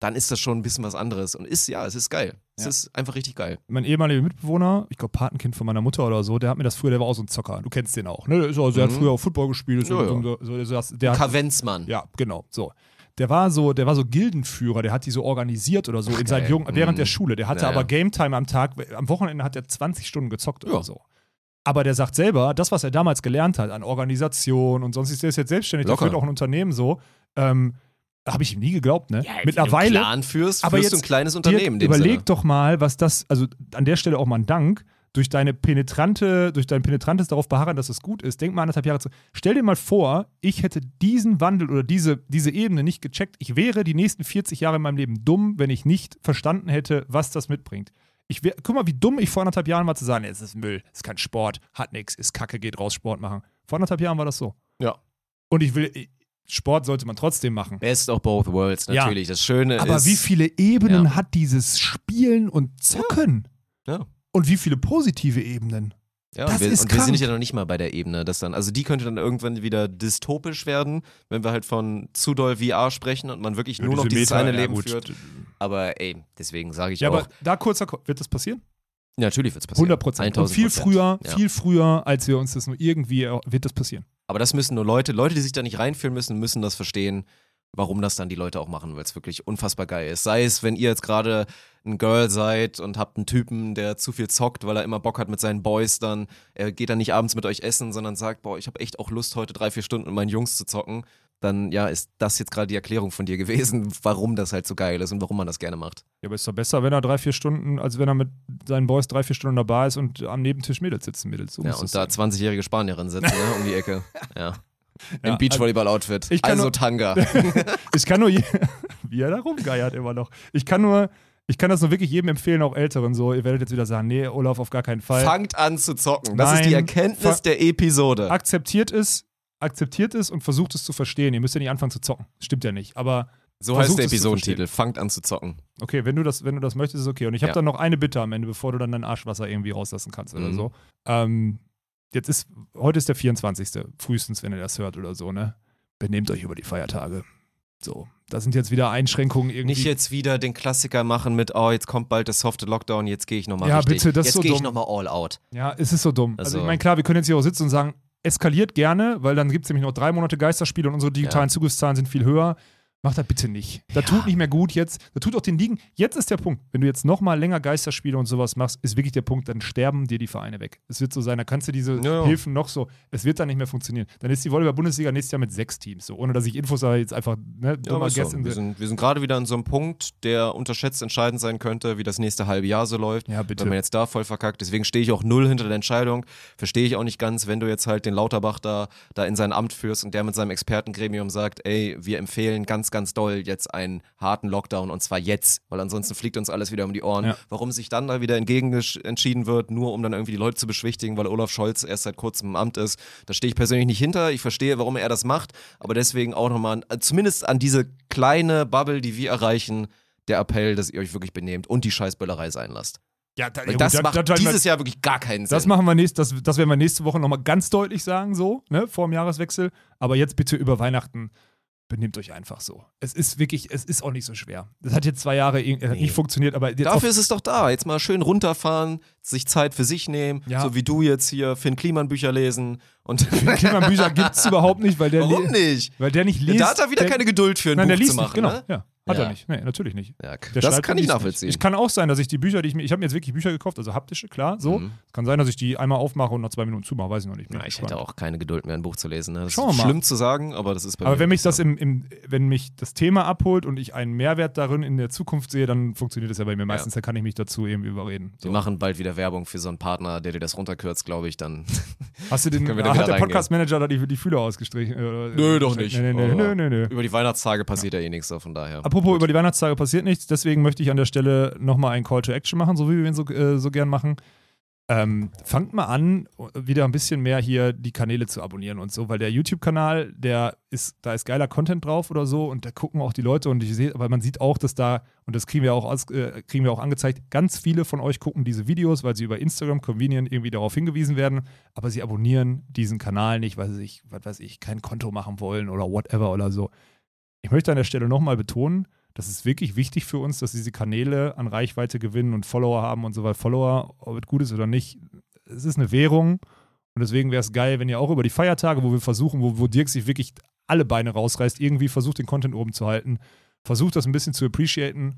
dann ist das schon ein bisschen was anderes. Und ist, ja, es ist geil. Es Ja. ist einfach richtig geil. mein ehemaliger Mitbewohner, ich glaube Patenkind von meiner Mutter oder so, der hat mir das früher, der war auch so ein Zocker. Du kennst den auch, ne? Der, ist auch, der Mhm. hat früher auch Football gespielt. ist Ja, so, ja. so, so, so, der hat, Kavenzmann. ja, genau, so. Der war so, der war so Gildenführer, der hat die so organisiert oder so in seinen. Jungen, während Mhm. der Schule. Der hatte Ja, aber. Game Time am Tag, am Wochenende hat er 20 Stunden gezockt oder so. Aber der sagt selber, das, was er damals gelernt hat an Organisation und sonst ist er jetzt selbstständig, der Locker. führt auch ein Unternehmen so, ähm, habe ich ihm nie geglaubt, ne? Ja, wenn Mittlerweile. du einen Clan führst, Aber du jetzt ein kleines Unternehmen. überleg doch mal, was das, also an der Stelle auch mal ein Dank, durch deine penetrante, durch dein penetrantes darauf beharren, dass es gut ist. Denk mal anderthalb Jahre zu. Stell dir mal vor, ich hätte diesen Wandel oder diese, diese Ebene nicht gecheckt. Ich wäre die nächsten 40 Jahre in meinem Leben dumm, wenn ich nicht verstanden hätte, was das mitbringt. Ich wär, guck mal, wie dumm ich vor anderthalb Jahren war zu sagen, es ist Müll, es ist kein Sport, hat nichts, ist Kacke, geht raus, Sport machen. Vor anderthalb Jahren war das so. Ja. Und ich will, Sport sollte man trotzdem machen. Best of both worlds, Ja. natürlich. Das Schöne Aber ist. wie viele Ebenen Ja. hat dieses Spielen und Zocken? Ja. Und wie viele positive Ebenen? Ja, Das und wir, ist und wir sind ja noch nicht mal bei der Ebene, dass dann, also die könnte dann irgendwann wieder dystopisch werden, wenn wir halt von zu doll VR sprechen und man wirklich nur noch dieses eine Leben führt. Aber ey, deswegen sage ich Ja, auch, aber da kurzer, wird das passieren? natürlich wird es passieren. 100 Prozent. Und 1000%. viel früher, Ja. viel früher, als wir uns das nur irgendwie, er- wird das passieren. Aber das müssen nur Leute, Leute, die sich da nicht reinführen müssen, müssen das verstehen, warum das dann die Leute auch machen, weil es wirklich unfassbar geil ist. Sei es, wenn ihr jetzt gerade ein Girl seid und habt einen Typen, der zu viel zockt, weil er immer Bock hat mit seinen Boys, dann er geht dann nicht abends mit euch essen, sondern sagt, boah, ich habe echt auch Lust, heute drei, vier Stunden mit meinen Jungs zu zocken. Dann ja, ist das jetzt gerade die Erklärung von dir gewesen, [laughs] warum das halt so geil ist und warum man das gerne macht. Ja, aber ist doch besser, wenn er drei, vier Stunden, als wenn er mit seinen Boys drei, vier Stunden dabei ist und am Nebentisch Mädels sitzen, Mädels. So Ja, und da sein. 20-jährige Spanierin sitzen, ne, um die [laughs] Ecke. Ja. Ja, Im Beachvolleyball-Outfit. Also nur- Tanga. [laughs] Ich kann nur, wie er da rumgeiert immer noch. Ich kann nur, Ich kann das nur wirklich jedem empfehlen, auch Älteren so. Ihr werdet jetzt wieder sagen, nee, Olaf, auf gar keinen Fall. Fangt an zu zocken. Das ist Nein, die Erkenntnis der Episode. Akzeptiert es, akzeptiert es und versucht es zu verstehen. Ihr müsst ja nicht anfangen zu zocken. Stimmt ja nicht. Aber So heißt der Episodentitel. Fangt an zu zocken. okay, wenn du das, wenn du das möchtest, ist okay. Und ich habe Ja. dann noch eine Bitte am Ende, bevor du dann dein Arschwasser irgendwie rauslassen kannst oder Mhm. so. Ähm, jetzt ist, heute ist der 24. Frühestens, wenn ihr das hört oder so, ne? Benehmt euch über die Feiertage. So, da sind jetzt wieder Einschränkungen irgendwie. Nicht jetzt wieder den Klassiker machen mit, oh, jetzt kommt bald der softe Lockdown, jetzt gehe ich nochmal Ja, richtig. bitte, das ist jetzt so gehe ich dumm. nochmal all out. Ja, es ist so dumm. Also, Also- ich meine, klar, wir können jetzt hier auch sitzen und sagen, eskaliert gerne, weil dann gibt es nämlich noch drei Monate Geisterspiele und unsere digitalen Ja. Zugriffszahlen sind viel höher. Macht das bitte nicht. Das Ja. tut nicht mehr gut jetzt. Das tut auch den Ligen. Jetzt ist der Punkt. Wenn du jetzt nochmal länger Geisterspiele und sowas machst, ist wirklich der Punkt, dann sterben dir die Vereine weg. Es wird so sein, da kannst du diese Ja, ja. Hilfen noch so, es wird dann nicht mehr funktionieren. Dann ist die Volleyball-Bundesliga nächstes Jahr mit sechs Teams. So, ohne dass ich Infos habe, jetzt einfach, ne, Ja, dummer aber so. Wir, sind, wir sind gerade wieder an so einem Punkt, der unterschätzt entscheidend sein könnte, wie das nächste halbe Jahr so läuft. Ja, bitte. Wenn man jetzt da voll verkackt. Deswegen stehe ich auch null hinter der Entscheidung. Verstehe ich auch nicht ganz, wenn du jetzt halt den Lauterbach da, da in sein Amt führst und der mit seinem Expertengremium sagt, ey, wir empfehlen ganz, ganz doll jetzt einen harten Lockdown und zwar jetzt, weil ansonsten fliegt uns alles wieder um die Ohren. Ja. Warum sich dann da wieder entgegen entschieden wird, nur um dann irgendwie die Leute zu beschwichtigen, weil Olaf Scholz erst seit kurzem im Amt ist, da stehe ich persönlich nicht hinter. Ich verstehe, warum er das macht, aber deswegen auch nochmal, an- zumindest an diese kleine Bubble, die wir erreichen, der Appell, dass ihr euch wirklich benehmt und die Scheißböllerei sein lasst. ja, da, das gut, da- macht da- da- dieses Jahr wirklich gar keinen Sinn. Das machen wir nächst, das, das werden wir nächste Woche nochmal ganz deutlich sagen, so, ne, vor dem Jahreswechsel. Aber jetzt bitte über Weihnachten benehmt euch einfach so. Es ist wirklich, es ist auch nicht so schwer. Das hat jetzt zwei Jahre Nee. nicht funktioniert, aber Dafür ist es doch da. Jetzt mal schön runterfahren, sich Zeit für sich nehmen, Ja. so wie du jetzt hier Finn Kliman Bücher lesen und [laughs] Kliman-Bücher gibt es überhaupt nicht, weil der, Warum nicht? weil der nicht liest. da hat er wieder der, keine Geduld für ein Nein, der Buch liest zu nicht, machen, genau. ne? Ja, hat Ja. er nicht. Nee, natürlich nicht. Ja, das kann ich nachvollziehen. Nicht. Ich kann auch sein, dass ich die Bücher, die ich mir, ich habe mir jetzt wirklich Bücher gekauft, also haptische, klar, so. Mhm. Es kann sein, dass ich die einmal aufmache und nach zwei Minuten zumache, weiß ich noch nicht. Ja, ich gespannt. hätte auch keine Geduld mehr, ein Buch zu lesen. Ne? Das Schauen ist mal. schlimm zu sagen, aber das ist bei Aber mir wenn mich das im, im, wenn mich das Thema abholt und ich einen Mehrwert darin in der Zukunft sehe, dann funktioniert das ja bei mir meistens. Da kann ich mich dazu irgendwie überreden. Wir machen bald wieder Werbung für so einen Partner, der dir das runterkürzt, glaube ich, dann. [laughs] Hast du den, [laughs] Können wir da hat wieder der? Podcast-Manager da die, die Fühler ausgestrichen? Oder- Nö, doch nicht. Nee, nee, nee, nö. Über die Weihnachtstage passiert ja, eh nichts, so von daher. Apropos, über die Weihnachtstage passiert nichts, deswegen möchte ich an der Stelle nochmal einen Call to Action machen, so wie wir ihn so, äh, so gern machen. Ähm, fangt mal an, wieder ein bisschen mehr hier die Kanäle zu abonnieren und so, weil der YouTube-Kanal, der ist, da ist geiler Content drauf oder so und da gucken auch die Leute und ich sehe, aber man sieht auch, dass da, und das kriegen wir auch aus, äh, kriegen wir auch angezeigt, ganz viele von euch gucken diese Videos, weil sie über Instagram convenient irgendwie darauf hingewiesen werden, aber sie abonnieren diesen Kanal nicht, weil sie sich, was weiß ich, kein Konto machen wollen oder whatever oder so. Ich möchte an der Stelle nochmal betonen, das ist wirklich wichtig für uns, dass diese Kanäle an Reichweite gewinnen und Follower haben und so weiter. Follower, ob es gut ist oder nicht, es ist eine Währung. Und deswegen wäre es geil, wenn ihr auch über die Feiertage, wo wir versuchen, wo, wo Dirk sich wirklich alle Beine rausreißt, irgendwie versucht, den Content oben zu halten, versucht das ein bisschen zu appreciaten,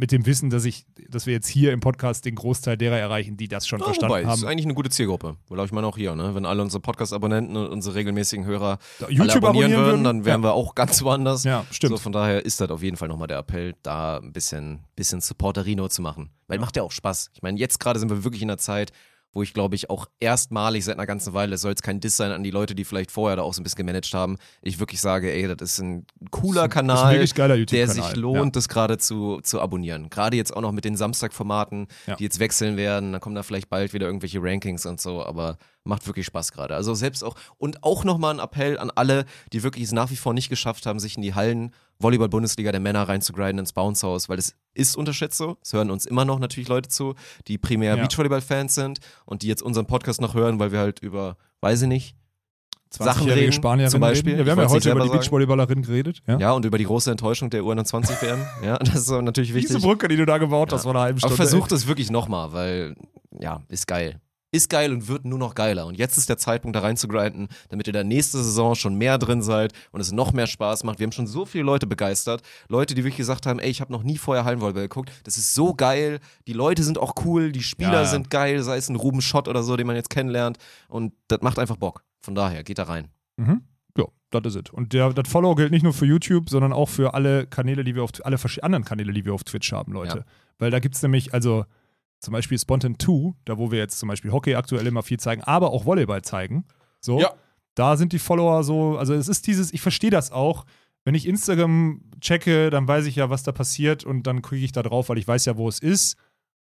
mit dem Wissen, dass ich, dass wir jetzt hier im Podcast den Großteil derer erreichen, die das schon Ja, verstanden wobei, das ist haben. eigentlich eine gute Zielgruppe. Weil ich meine auch hier, ne? wenn alle unsere Podcast-Abonnenten und unsere regelmäßigen Hörer YouTube abonnieren abonnieren würden, dann wären ja. wir auch ganz woanders. Ja, stimmt. So, von daher ist das auf jeden Fall nochmal der Appell, da ein bisschen, bisschen Supporterino zu machen. Weil macht ja auch Spaß. Ich meine, jetzt gerade sind wir wirklich in einer Zeit, wo ich glaube ich auch erstmalig seit einer ganzen Weile, es soll jetzt kein Diss sein an die Leute, die vielleicht vorher da auch so ein bisschen gemanagt haben, ich wirklich sage, ey, das ist ein cooler ist ein Kanal, der sich lohnt, das gerade zu, zu abonnieren. Gerade jetzt auch noch mit den Samstagformaten, Ja. die jetzt wechseln werden, dann kommen da vielleicht bald wieder irgendwelche Rankings und so, aber macht wirklich Spaß gerade. Also selbst auch, und auch nochmal ein Appell an alle, die wirklich es nach wie vor nicht geschafft haben, sich in die Hallen Volleyball-Bundesliga der Männer reinzugrinden ins Bounce House, weil es ist unterschätzt so. Es hören uns immer noch natürlich Leute zu, die primär Ja. Beachvolleyball-Fans sind und die jetzt unseren Podcast noch hören, weil wir halt über, weiß ich nicht, Sachen 20-jährige reden, Spanierin zum Beispiel. Reden. Ja, wir haben ja heute über die. Beachvolleyballerin geredet. Ja? ja, und über die große Enttäuschung der U21 werden. [laughs] ja, das ist natürlich wichtig. Diese Brücke, die du da gebaut hast, Ja. vor einer halben Aber Stunde. versucht es wirklich nochmal, weil, ja, ist geil. Ist geil und wird nur noch geiler. Und jetzt ist der Zeitpunkt, da reinzugrinden, damit ihr da nächste Saison schon mehr drin seid und es noch mehr Spaß macht. Wir haben schon so viele Leute begeistert. Leute, die wirklich gesagt haben, ey, ich habe noch nie vorher Hallenvolleyball geguckt. Das ist so geil. Die Leute sind auch cool, die Spieler Ja, ja. sind geil, sei es ein Ruben Schott oder so, den man jetzt kennenlernt. Und das macht einfach Bock. Von daher, geht da rein. Mhm. Ja, das ist es. Und der, das Follow gilt nicht nur für YouTube, sondern auch für alle Kanäle, die wir auf alle anderen Kanäle, die wir auf Twitch haben, Leute. Ja. Weil da gibt es nämlich, also zum Beispiel Spontan 2, da wo wir jetzt zum Beispiel Hockey aktuell immer viel zeigen, aber auch Volleyball zeigen. So. Ja. Da sind die Follower so, also es ist dieses, ich verstehe das auch. wenn ich Instagram checke, dann weiß ich ja, was da passiert und dann kriege ich da drauf, weil ich weiß ja, wo es ist.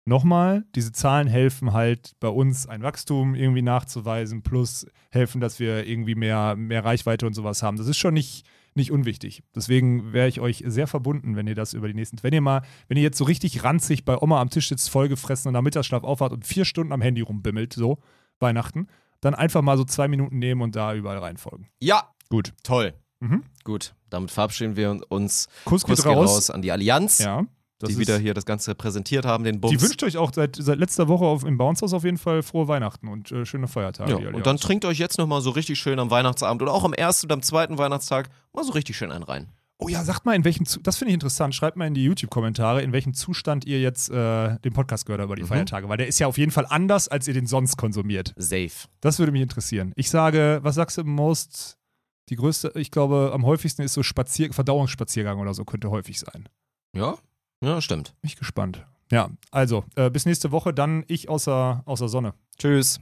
Nochmal, diese Zahlen helfen halt bei uns ein Wachstum irgendwie nachzuweisen, plus helfen, dass wir irgendwie mehr, mehr Reichweite und sowas haben. Das ist schon nicht, nicht unwichtig. Deswegen wäre ich euch sehr verbunden, wenn ihr das über die nächsten, wenn ihr mal, wenn ihr jetzt so richtig ranzig bei Oma am Tisch sitzt, vollgefressen und am Mittagsschlaf aufwacht und vier Stunden am Handy rumbimmelt, so Weihnachten, dann einfach mal so zwei Minuten nehmen und da überall reinfolgen. Ja, Gut. toll. Mhm. Gut, damit verabschieden wir uns Kuss Kuss geht raus. raus an die Allianz, Ja. Das die wieder hier das Ganze präsentiert haben, den Bums. Die wünscht euch auch seit, seit letzter Woche auf, im Bounce House auf jeden Fall frohe Weihnachten und äh, schöne Feiertage. ja, und dann trinkt euch jetzt nochmal so richtig schön am Weihnachtsabend oder auch am ersten und am zweiten Weihnachtstag mal so richtig schön einen rein. Oh ja, sagt mal, in welchem das finde ich interessant. Schreibt mal in die YouTube-Kommentare, in welchem Zustand ihr jetzt äh, den Podcast gehört habt über die Mhm. Feiertage, weil der ist ja auf jeden Fall anders, als ihr den sonst konsumiert. Safe. Das würde mich interessieren. Ich sage, was sagst du most? Die größte, ich glaube, am häufigsten ist so Spazier Verdauungsspaziergang oder so, könnte häufig sein. Ja? Ja, stimmt. Bin ich gespannt. Ja, also, äh, bis nächste Woche, dann ich außer, außer Sonne. Tschüss.